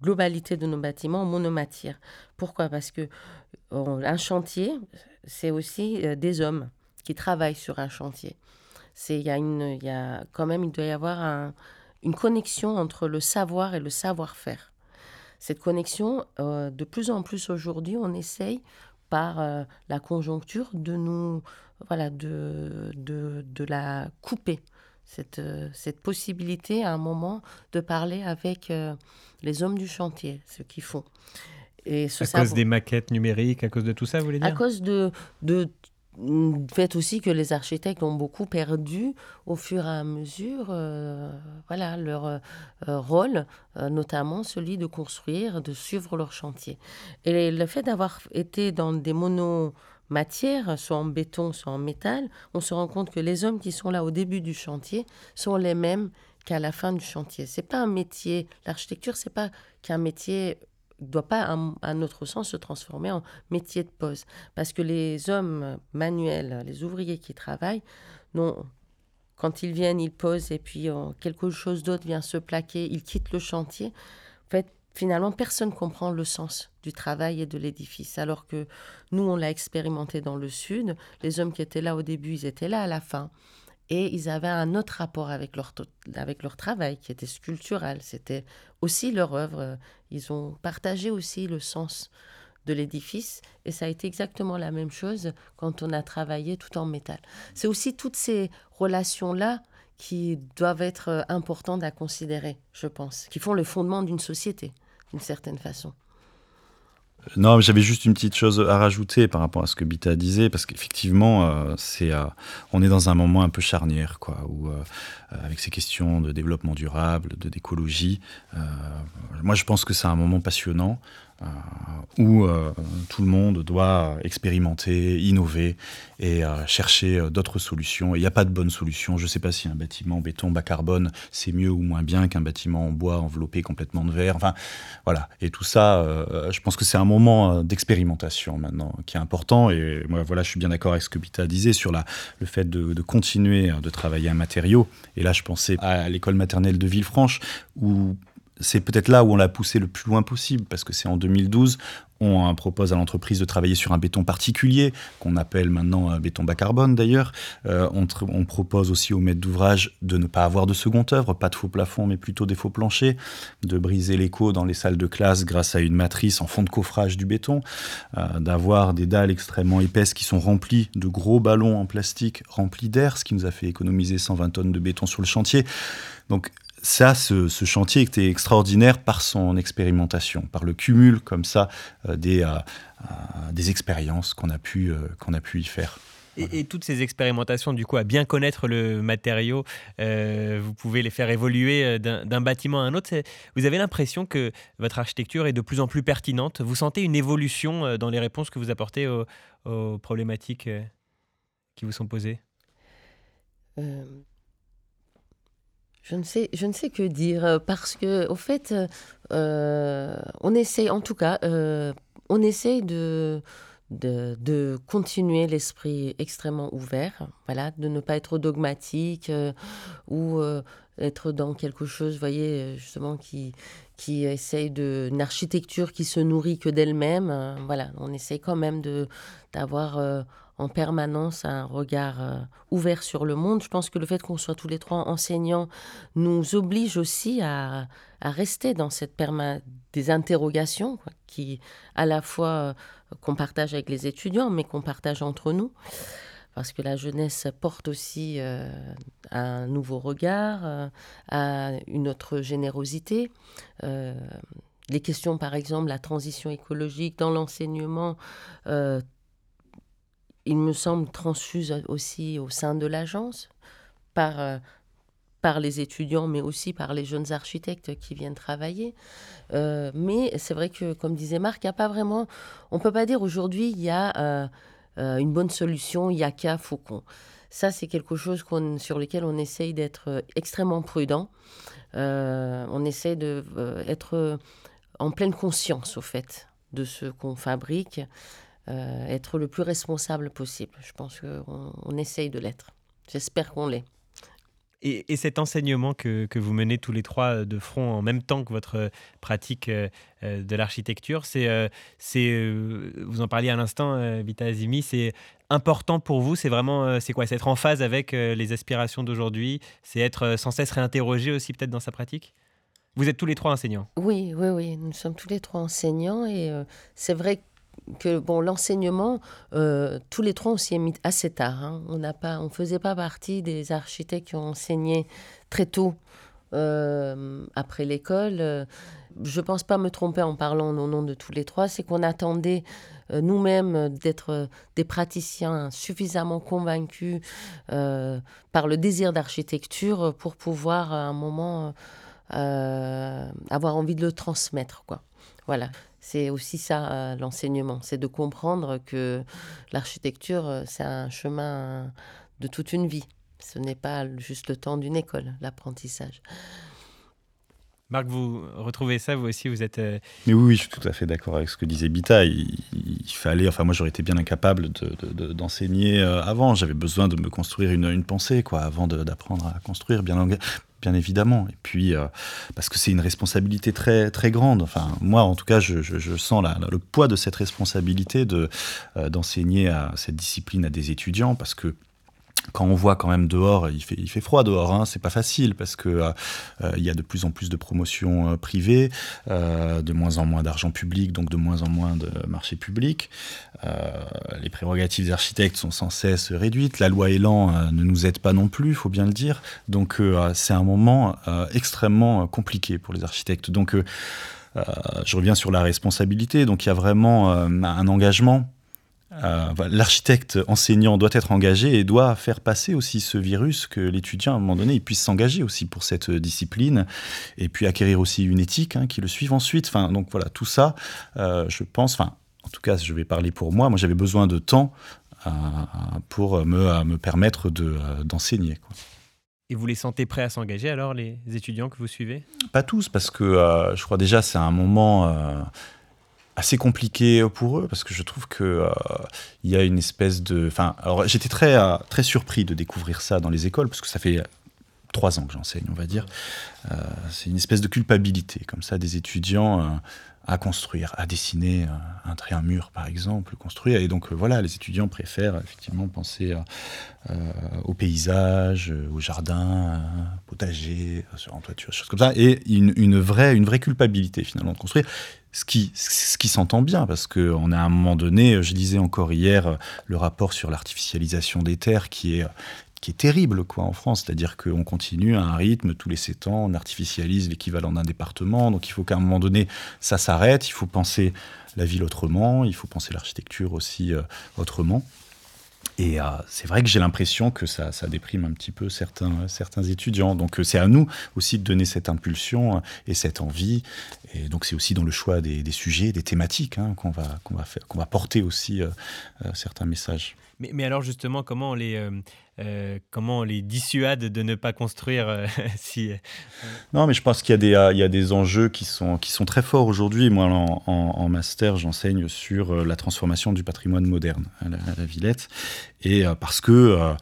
Speaker 4: globalité de nos bâtiments en monomatière. Pourquoi? Parce que un chantier, c'est aussi euh, des hommes qui travaillent sur un chantier. C'est il y a une il y a quand même il doit y avoir une connexion entre le savoir et le savoir-faire. Cette connexion, euh, de plus en plus aujourd'hui, on essaye par la conjoncture de nous voilà, de, de, de la couper. Cette, euh, cette, possibilité à un moment de parler avec euh, les hommes du chantier, ce qu'ils font.
Speaker 2: Et ce à cause des maquettes numériques, à cause de tout ça, vous voulez dire?
Speaker 4: À cause de, de fait aussi que les architectes ont beaucoup perdu au fur et à mesure euh, voilà, leur rôle, notamment celui de construire, de suivre leur chantier. Et le fait d'avoir été dans des monos matière, soit en béton, soit en métal, on se rend compte que les hommes qui sont là au début du chantier sont les mêmes qu'à la fin du chantier. C'est pas un métier, l'architecture, c'est pas qu'un métier doit pas, à notre sens, se transformer en métier de pose. Parce que les hommes manuels, les ouvriers qui travaillent, non, quand ils viennent, ils posent et puis euh, quelque chose d'autre vient se plaquer, ils quittent le chantier. En fait, finalement, personne comprend le sens du travail et de l'édifice. Alors que nous, on l'a expérimenté dans le Sud. Les hommes qui étaient là au début, ils étaient là à la fin. Et ils avaient un autre rapport avec leur, avec leur travail qui était sculptural. C'était aussi leur œuvre. Ils ont partagé aussi le sens de l'édifice. Et ça a été exactement la même chose quand on a travaillé tout en métal. C'est aussi toutes ces relations-là qui doivent être importantes à considérer, je pense, qui font le fondement d'une société d'une certaine façon.
Speaker 3: Non, j'avais juste une petite chose à rajouter par rapport à ce que Bita disait, parce qu'effectivement, euh, c'est, euh, on est dans un moment un peu charnière, quoi, euh, avec ces questions de développement durable, de d'écologie. moi, je pense que c'est un moment passionnant. Euh, où euh, tout le monde doit expérimenter, innover et euh, chercher d'autres solutions. Il n'y a pas de bonne solution. Je ne sais pas si un bâtiment en béton bas carbone, c'est mieux ou moins bien qu'un bâtiment en bois enveloppé complètement de verre. Enfin, voilà. Et tout ça, je pense que c'est un moment d'expérimentation maintenant qui est important. Et moi, voilà, je suis bien d'accord avec ce que Bita disait sur le fait de, de continuer de travailler un matériau. Et là, je pensais à l'école maternelle de Villefranche, où c'est peut-être là où on l'a poussé le plus loin possible, parce que c'est en 2012, on propose à l'entreprise de travailler sur un béton particulier, qu'on appelle maintenant un béton bas carbone d'ailleurs. Euh, on, propose aussi au maître d'ouvrage de ne pas avoir de second œuvre, pas de faux plafond, mais plutôt des faux planchers, de briser l'écho dans les salles de classe grâce à une matrice en fond de coffrage du béton, euh, d'avoir des dalles extrêmement épaisses qui sont remplies de gros ballons en plastique remplis d'air, ce qui nous a fait économiser 120 tonnes de béton sur le chantier. Donc ça, ce, chantier était extraordinaire par son expérimentation, par le cumul comme ça euh, des, euh, euh, des expériences qu'on a, pu, qu'on a pu y faire.
Speaker 2: Et, toutes ces expérimentations, du coup, à bien connaître le matériau, vous pouvez les faire évoluer d'un bâtiment à un autre. Vous avez l'impression que votre architecture est de plus en plus pertinente. Vous sentez une évolution dans les réponses que vous apportez aux, aux problématiques qui vous sont posées?
Speaker 4: Je ne sais, je ne sais que dire euh, parce que, au fait, euh, on essaie, en tout cas, euh, on essaie de, de, continuer l'esprit extrêmement ouvert, voilà, de ne pas être dogmatique ou être dans quelque chose, vous voyez, justement, qui, qui essaye d'une architecture qui se nourrit que d'elle-même. voilà, on essaie quand même de d'avoir en permanence un regard euh, ouvert sur le monde. Je pense que le fait qu'on soit tous les trois enseignants nous oblige aussi à, rester dans cette perma des interrogations qui, à la fois euh, qu'on partage avec les étudiants, mais qu'on partage entre nous. Parce que la jeunesse porte aussi euh, un nouveau regard, à une autre générosité. les questions, par exemple, la transition écologique dans l'enseignement, il me semble, transfuse aussi au sein de l'agence, par, par les étudiants, mais aussi par les jeunes architectes qui viennent travailler. mais c'est vrai que, comme disait Marc, il a pas vraiment... On peut pas dire aujourd'hui, il y a une bonne solution, il y a qu'à Faucon. Ça, c'est quelque chose sur lequel on essaye d'être extrêmement prudent. on essaie d'être en pleine conscience, au fait, de ce qu'on fabrique, euh, être le plus responsable possible. Je pense qu'on on essaye de l'être. J'espère qu'on l'est.
Speaker 2: Et, cet enseignement que, vous menez tous les trois de front en même temps que votre pratique euh, de l'architecture, c'est, vous en parliez à l'instant, Vita Azimi, c'est important pour vous C'est vraiment, c'est quoi? C'est être en phase avec les aspirations d'aujourd'hui C'est être sans cesse réinterrogé aussi peut-être dans sa pratique? Vous êtes tous les trois enseignants
Speaker 4: Oui, oui, oui. Nous sommes tous les trois enseignants et euh, c'est vrai que bon, l'enseignement, euh, tous les trois, on s'y est mis assez tard. Hein. On n'a pas, on faisait pas partie des architectes qui ont enseigné très tôt euh, après l'école. Je pense pas me tromper en parlant au nom de tous les trois. C'est qu'on attendait nous-mêmes d'être des praticiens suffisamment convaincus par le désir d'architecture pour pouvoir à un moment euh, avoir envie de le transmettre. Quoi. Voilà, c'est aussi ça euh, l'enseignement, c'est de comprendre que l'architecture, euh, c'est un chemin de toute une vie. Ce n'est pas juste le temps d'une école, l'apprentissage.
Speaker 2: Marc, vous retrouvez ça, vous aussi, vous êtes...
Speaker 3: Mais oui, je suis tout à fait d'accord avec ce que disait Bita. Il, fallait, enfin moi j'aurais été bien incapable d'enseigner avant. J'avais besoin de me construire une, une pensée, quoi, avant d'apprendre à construire, bien, bien évidemment. Et puis, euh, parce que c'est une responsabilité très, très grande. Enfin, moi, en tout cas, je, sens le poids de cette responsabilité de, euh, d'enseigner à cette discipline à des étudiants, parce que quand on voit quand même dehors, il fait, il fait froid dehors, hein, c'est pas facile parce que euh, euh, il y a de plus en plus de promotions euh, privées, de moins en moins d'argent public, donc de moins en moins de marché public. les prérogatives des architectes sont sans cesse réduites. La loi Elan ne nous aide pas non plus, il faut bien le dire. Donc c'est un moment extrêmement compliqué pour les architectes. Donc je reviens sur la responsabilité. Donc il y a vraiment un engagement euh, l'architecte enseignant doit être engagé et doit faire passer aussi ce virus que l'étudiant, à un moment donné, il puisse s'engager aussi pour cette discipline et puis acquérir aussi une éthique hein, qui le suive ensuite. Enfin, donc voilà, tout ça, euh, je pense, enfin, en tout cas, je vais parler pour moi. Moi, j'avais besoin de temps euh, pour me, me permettre d'enseigner.
Speaker 2: et vous les sentez prêts à s'engager alors, les étudiants que vous suivez?
Speaker 3: Pas tous, parce que je crois déjà c'est un moment assez compliqué pour eux parce que je trouve que euh, il y a une espèce de enfin alors j'étais très euh, très surpris de découvrir ça dans les écoles parce que ça fait trois ans que j'enseigne on va dire euh, c'est une espèce de culpabilité comme ça des étudiants à construire, à dessiner un trait, mur par exemple, construire. Et donc voilà, les étudiants préfèrent effectivement penser au paysage, au jardin, potager, sur en toiture, choses comme ça. Et une, vraie, une vraie culpabilité finalement de construire ce qui, s'entend bien, parce qu'on a à un moment donné, je disais encore hier, le rapport sur l'artificialisation des terres qui est, qui est terrible quoi, en France, c'est-à-dire qu'on continue à un rythme, tous les 7 ans, on artificialise l'équivalent d'un département, donc il faut qu'à un moment donné, ça s'arrête, il faut penser la ville autrement, il faut penser l'architecture aussi euh, autrement. Et euh, c'est vrai que j'ai l'impression que ça, déprime un petit peu certains, étudiants. Donc euh, c'est à nous aussi de donner cette impulsion et cette envie. Et donc c'est aussi dans le choix des, sujets, des thématiques hein, qu'on va, porter aussi euh, certains messages.
Speaker 2: Mais, alors justement, comment les, euh, comment on les dissuade de ne pas construire euh, si... Euh,
Speaker 3: non, mais je pense qu'il y, a des, enjeux qui sont, qui sont très forts aujourd'hui. Moi, en, master, j'enseigne sur la transformation du patrimoine moderne à la, Villette. Et parce que...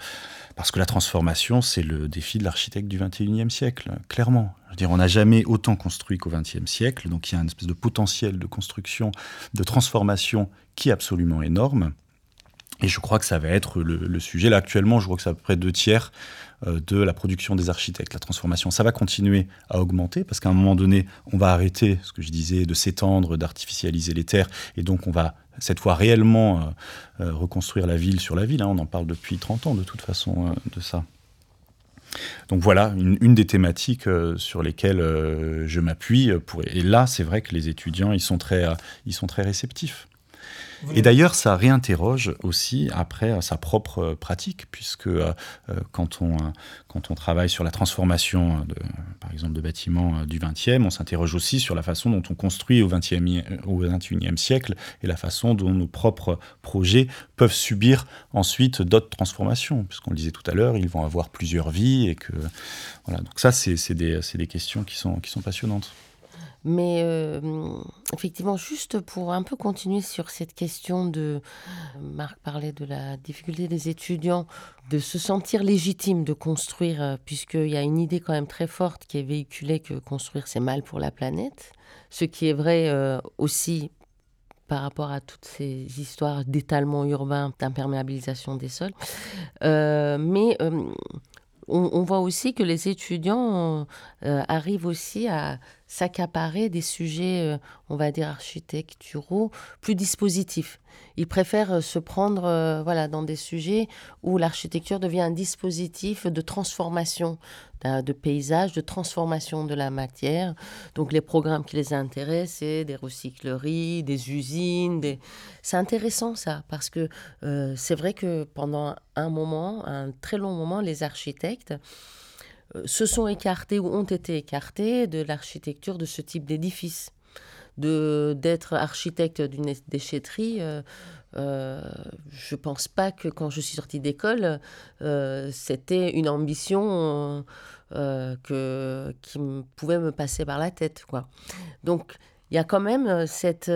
Speaker 3: parce que la transformation, c'est le défi de l'architecte du 21e siècle, clairement. Je veux dire, on n'a jamais autant construit qu'au 20e siècle, donc il y a une espèce de potentiel de construction, de transformation qui est absolument énorme. Et je crois que ça va être le, sujet. Là, actuellement, je crois que c'est à peu près deux tiers euh, de la production des architectes, la transformation. Ça va continuer à augmenter parce qu'à un moment donné, on va arrêter, ce que je disais, de s'étendre, d'artificialiser les terres. Et donc, on va cette fois réellement euh, euh, reconstruire la ville sur la ville. Hein. On en parle depuis 30 ans, de toute façon, de ça. Donc voilà, une, des thématiques sur lesquelles je m'appuie. Et là, c'est vrai que les étudiants, ils sont très, ils sont très réceptifs. Et d'ailleurs, ça réinterroge aussi après sa propre pratique, puisque quand, on, quand on travaille sur la transformation, de, par exemple, de bâtiments du XXe, on s'interroge aussi sur la façon dont on construit au XXIe au XXIe siècle et la façon dont nos propres projets peuvent subir ensuite d'autres transformations, puisqu'on le disait tout à l'heure, ils vont avoir plusieurs vies et que voilà. Donc ça, c'est des, des questions qui sont, qui sont passionnantes.
Speaker 4: Mais euh, effectivement, juste pour un peu continuer sur cette question de... Marc parlait de la difficulté des étudiants de se sentir légitime de construire, euh, puisqu'il y a une idée quand même très forte qui est véhiculée que construire c'est mal pour la planète, ce qui est vrai euh, aussi par rapport à toutes ces histoires d'étalement urbain, d'imperméabilisation des sols. mais on, voit aussi que les étudiants euh, arrivent aussi à s'accaparer des sujets, euh, on va dire, architecturaux, plus dispositifs. Ils préfèrent euh, se prendre voilà, dans des sujets où l'architecture devient un dispositif de transformation de paysage, de transformation de la matière. Donc les programmes qui les intéressent, c'est des recycleries, des usines. Des... C'est intéressant ça, parce que euh, c'est vrai que pendant un moment, un très long moment, les architectes euh, se sont écartés ou ont été écartés de l'architecture de ce type d'édifice de d'être architecte d'une déchetterie, euh, euh, je pense pas que quand je suis sortie d'école, euh, c'était une ambition euh, que, qui pouvait me passer par la tête. Quoi. Donc, il y a quand même cette,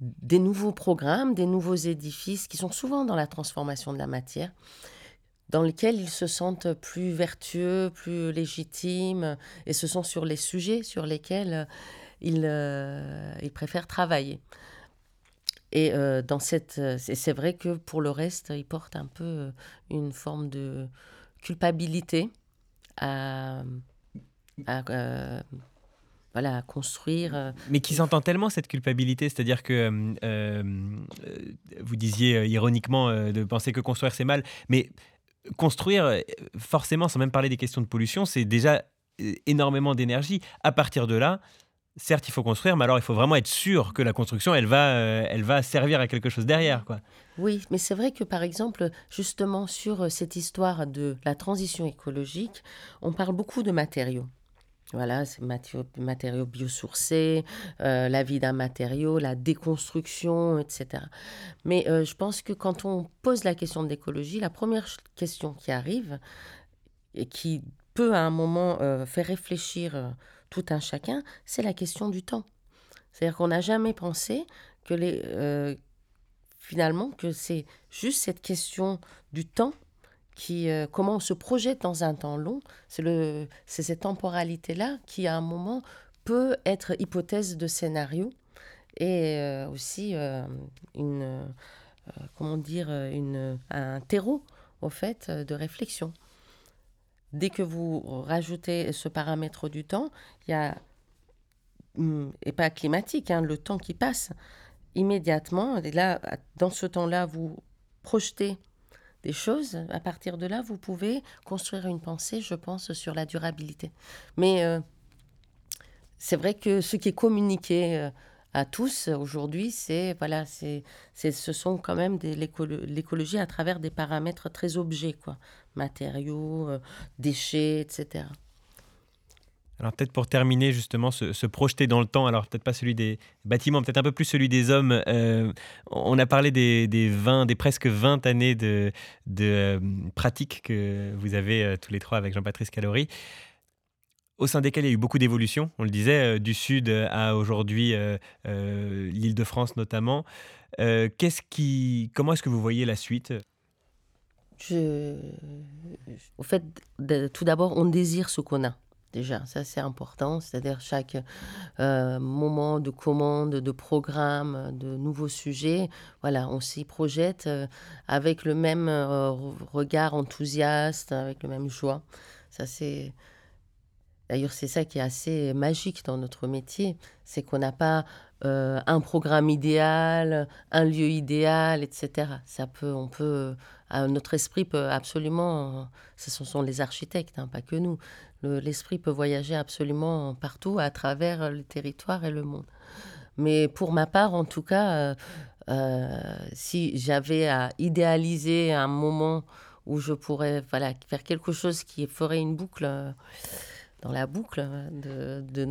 Speaker 4: des nouveaux programmes, des nouveaux édifices qui sont souvent dans la transformation de la matière dans lesquels ils se sentent plus vertueux, plus légitimes, et ce sont sur les sujets sur lesquels ils, ils préfèrent travailler. Et euh, dans cette, euh, c'est vrai que pour le reste, il porte un peu euh, une forme de culpabilité à, voilà, à construire.
Speaker 2: Mais qui s'entend tellement cette culpabilité, c'est-à-dire que vous disiez ironiquement de penser que construire c'est mal, mais construire, forcément, sans même parler des questions de pollution, c'est déjà énormément d'énergie. À partir de là, certes, il faut construire, mais alors il faut vraiment être sûr que la construction, elle va, euh, elle va servir à quelque chose derrière. Quoi.
Speaker 4: Oui, mais c'est vrai que par exemple, justement sur euh, cette histoire de la transition écologique, on parle beaucoup de matériaux. Voilà, c'est matériaux, biosourcés, euh, la vie d'un matériau, la déconstruction, etc. Mais je pense que quand on pose la question de l'écologie, la première question qui arrive et qui peut à un moment faire réfléchir tout un chacun, c'est la question du temps. C'est-à-dire qu'on n'a jamais pensé que les, euh, finalement que c'est juste cette question du temps euh, comment on se projette dans un temps long. C'est cette temporalité là qui à un moment peut être hypothèse de scénario et euh, aussi une comment dire un terreau au fait de réflexion. Dès que vous rajoutez ce paramètre du temps, il y a, hum, et pas climatique, hein, le temps qui passe, immédiatement, et là, dans ce temps-là, vous projetez des choses. À partir de là, vous pouvez construire une pensée, je pense, sur la durabilité. Mais euh, c'est vrai que ce qui est communiqué euh, à tous aujourd'hui, c'est voilà, c'est, ce sont quand même l'écologie à travers des paramètres très objets, quoi, matériaux, euh, déchets, etc.
Speaker 2: Alors peut-être pour terminer justement, se, projeter dans le temps, alors peut-être pas celui des bâtiments, peut-être un peu plus celui des hommes. Euh, on a parlé des, des, 20, des presque 20 années de, de euh, pratique que vous avez tous les trois avec Jean-Patrice Calori au sein desquels il y a eu beaucoup d'évolutions, on le disait, euh, du sud à aujourd'hui euh, euh, l'île de France notamment. comment est-ce que vous voyez la suite?
Speaker 4: Au fait, tout d'abord, on désire ce qu'on a. Déjà, ça c'est important, c'est-à-dire chaque moment de commande, de programme, de nouveaux sujets, voilà, on s'y projette avec le même regard enthousiaste, avec le même joie. Ça c'est D'ailleurs, c'est ça qui est assez magique dans notre métier, c'est qu'on n'a pas euh, un programme idéal, un lieu idéal, etc. Ça peut, on peut, euh, notre esprit peut absolument, ce sont les architectes, hein, pas que nous. L'esprit peut voyager absolument partout à travers le territoire et le monde. Mais pour ma part, en tout cas, si j'avais à idéaliser un moment où je pourrais voilà, faire quelque chose qui ferait une boucle dans la boucle de, de,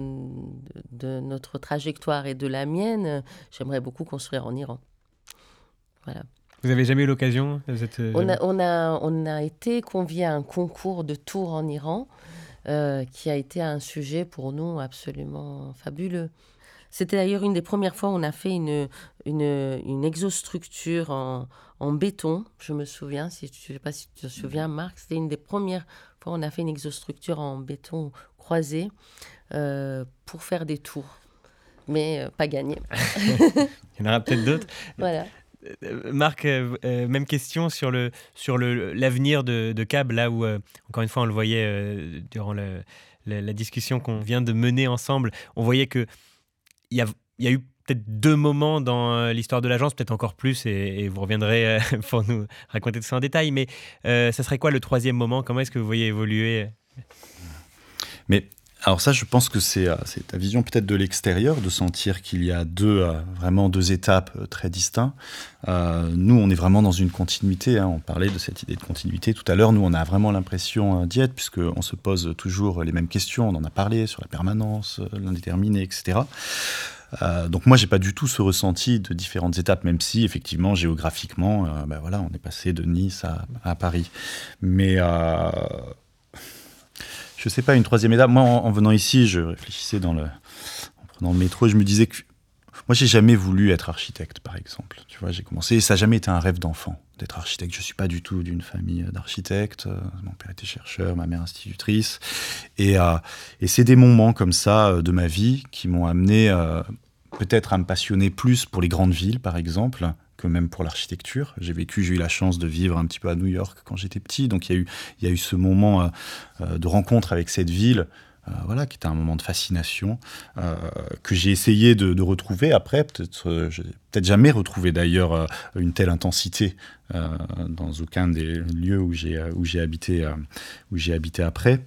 Speaker 4: de, notre trajectoire et de la mienne, j'aimerais beaucoup construire en Iran. Voilà.
Speaker 2: Vous avez jamais eu l'occasion euh,
Speaker 4: on, a, on, a, on a été convié à un concours de tour en Iran euh, qui a été un sujet pour nous absolument fabuleux. C'était d'ailleurs une des premières fois où on a fait une, une, une exostructure en, en, béton. Je me souviens, si, je ne sais pas si tu te souviens, Marc, c'était une des premières fois où on a fait une exostructure en béton croisé euh, pour faire des tours. Mais pas gagné.
Speaker 2: Il y en aura peut-être d'autres.
Speaker 4: voilà.
Speaker 2: Euh, Marc, euh, euh, même question sur le sur le l'avenir de, de, Cab, là où encore une fois on le voyait durant la, discussion qu'on vient de mener ensemble, on voyait que il y a, y a eu peut-être deux moments dans l'histoire de l'agence, peut-être encore plus, et, vous reviendrez pour nous raconter tout ça en détail. Mais ça serait quoi le troisième moment? Comment est-ce que vous voyez évoluer?
Speaker 3: Alors ça, je pense que c'est euh, ta vision peut-être de l'extérieur, de sentir qu'il y a deux, euh, vraiment deux étapes euh, très distinctes. nous, on est vraiment dans une continuité. Hein. On parlait de cette idée de continuité tout à l'heure. Nous, on a vraiment l'impression d'y être, puisqu'on se pose toujours les mêmes questions. On en a parlé sur la permanence, l'indéterminé, etc. donc moi, j'ai pas du tout ce ressenti de différentes étapes, même si effectivement géographiquement, ben voilà, on est passé de Nice à, à Paris. Mais je sais pas, une troisième étape. Moi, en, venant ici, je réfléchissais dans le, en prenant le métro, je me disais que moi, j'ai jamais voulu être architecte, par exemple. Tu vois, j'ai commencé, ça n'a jamais été un rêve d'enfant d'être architecte. Je suis pas du tout d'une famille d'architectes. Mon père était chercheur, ma mère institutrice, et, euh, et c'est des moments comme ça euh, de ma vie qui m'ont amené euh, peut-être à me passionner plus pour les grandes villes, par exemple, que même pour l'architecture. J'ai vécu, j'ai eu la chance de vivre un petit peu à New York quand j'étais petit, donc il y a eu, il y a eu ce moment euh, euh, de rencontre avec cette ville. Euh, voilà, qui était un moment de fascination que j'ai essayé de, retrouver après. Peut-être, peut-être jamais retrouvé d'ailleurs une telle intensité dans aucun des lieux où j'ai où j'ai habité où j'ai habité après.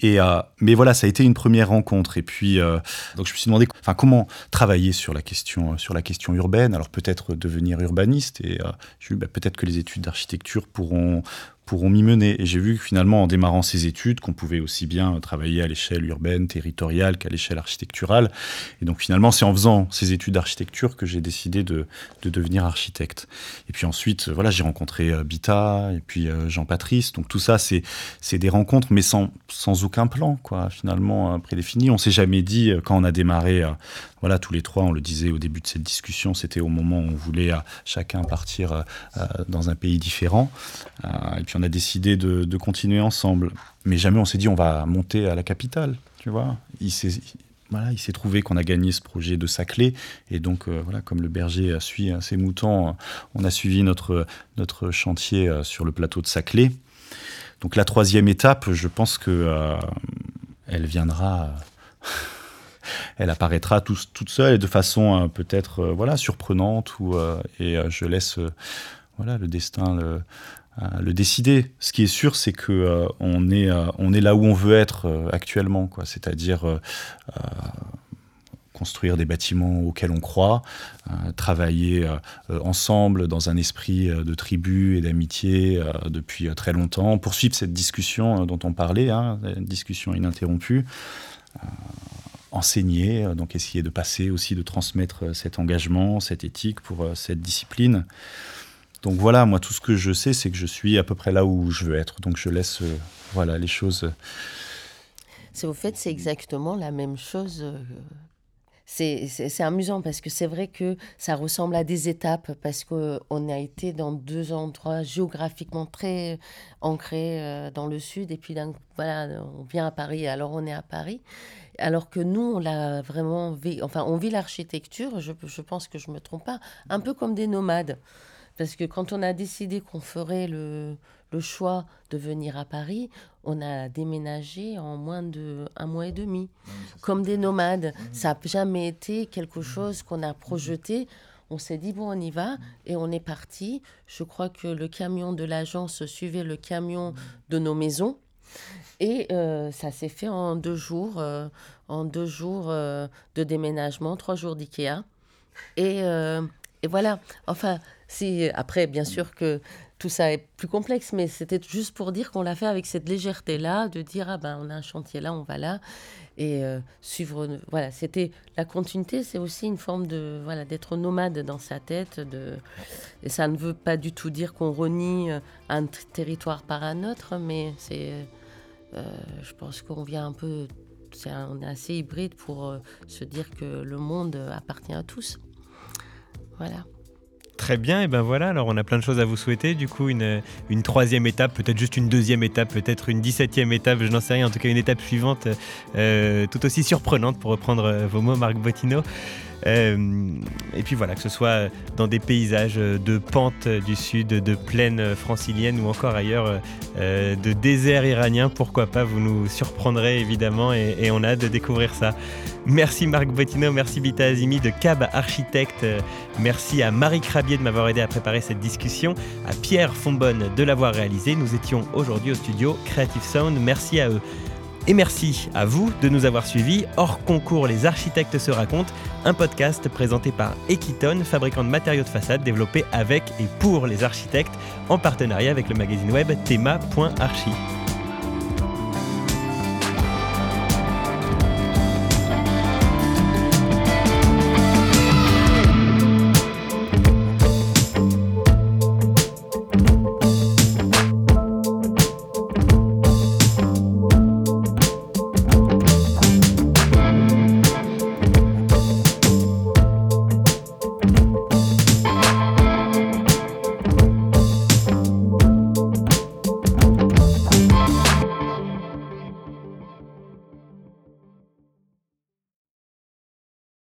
Speaker 3: Et, euh, mais voilà, ça a été une première rencontre. Et puis, euh, donc je me suis demandé, enfin, comment travailler sur la question, sur la question urbaine. Alors peut-être devenir urbaniste. Et euh, bah, peut-être que les études d'architecture pourront pourront m'y mener. Et j'ai vu que finalement, en démarrant ces études, qu'on pouvait aussi bien travailler à l'échelle urbaine, territoriale qu'à l'échelle architecturale. Et donc finalement, c'est en faisant ces études d'architecture que j'ai décidé de, de, devenir architecte. Et puis ensuite, voilà, j'ai rencontré euh, Bita et puis euh, Jean-Patrice. Donc tout ça, c'est des rencontres, mais sans, sans aucun plan, quoi, finalement, euh, prédéfini. On s'est jamais dit, quand on a démarré voilà, tous les trois, on le disait au début de cette discussion, c'était au moment où on voulait chacun partir dans un pays différent. et puis on a décidé de, continuer ensemble. Mais jamais on s'est dit on va monter à la capitale, tu vois. Il s'est voilà, il s'est trouvé qu'on a gagné ce projet de Saclay. Et donc, euh, voilà, comme le berger suit ses moutons, on a suivi notre, notre chantier euh, sur le plateau de Saclay. Donc, la troisième étape, je pense que euh, elle viendra. elle apparaîtra toute seule et de façon peut-être voilà surprenante ou et je laisse voilà le destin le, le décider. Ce qui est sûr, c'est que euh, on est euh, on est là où on veut être euh, actuellement. C'est-à-dire construire des bâtiments auxquels on croit, travailler ensemble dans un esprit de tribu et d'amitié depuis très longtemps, poursuivre cette discussion dont on parlait, hein, une discussion ininterrompue enseigner, donc essayer de passer aussi, de transmettre cet engagement, cette éthique pour cette discipline. Donc voilà, moi tout ce que je sais, c'est que je suis à peu près là où je veux être. Donc je laisse euh, voilà les choses. Euh.
Speaker 4: C'est au fait, c'est exactement la même chose. Euh, c'est amusant parce que c'est vrai que ça ressemble à des étapes parce qu'on a été dans deux endroits géographiquement très ancrés dans le sud et puis voilà, on vient à Paris, alors on est à Paris. Alors que nous, on l'a vraiment, enfin on vit l'architecture, je, je pense que je me trompe pas, un peu comme des nomades. Parce que quand on a décidé qu'on ferait le, choix de venir à Paris, on a déménagé en moins de un mois et demi, comme des nomades. Ça n'a jamais été quelque chose qu'on a projeté. On s'est dit, bon, on y va, et on est parti. Je crois que le camion de l'agence suivait le camion de nos maisons. Et euh, ça s'est fait en deux jours, euh, en deux jours euh, de déménagement, trois jours d'IKEA. Et, et voilà. Enfin, si après, bien sûr que tout ça est plus complexe, mais c'était juste pour dire qu'on l'a fait avec cette légèreté-là, de dire ah ben on a un chantier là, on va là, et suivre. Voilà, c'était la continuité, c'est aussi une forme de voilà d'être nomade dans sa tête, de et ça ne veut pas du tout dire qu'on renie un territoire par un autre, mais c'est, je pense qu'on vient un peu, est assez hybride pour se dire que le monde appartient à tous. Voilà.
Speaker 2: Très bien, et ben voilà, alors on a plein de choses à vous souhaiter. Du coup, une, troisième étape, peut-être juste une deuxième étape, peut-être une dix-septième étape, je n'en sais rien, en tout cas une étape suivante, euh, tout aussi surprenante pour reprendre euh, vos mots, Marc Bottino. Euh, et puis voilà, que ce soit dans des paysages de pente du sud, de plaines franciliennes ou encore ailleurs de désert iranien, pourquoi pas, vous nous surprendrez évidemment et, on a hâte de découvrir ça. Merci Marc Bottino, merci Bita Azimi de Cab Architecte, merci à Marie Crabier de m'avoir aidé à préparer cette discussion, à Pierre Fonbonne de l'avoir réalisé. Nous étions aujourd'hui au studio Creative Sound, merci à eux. Et merci à vous de nous avoir suivis. Hors concours, les architectes se racontent, un podcast présenté par Equiton, fabricant de matériaux de façade développé avec et pour les architectes, en partenariat avec le magazine web thema.archi.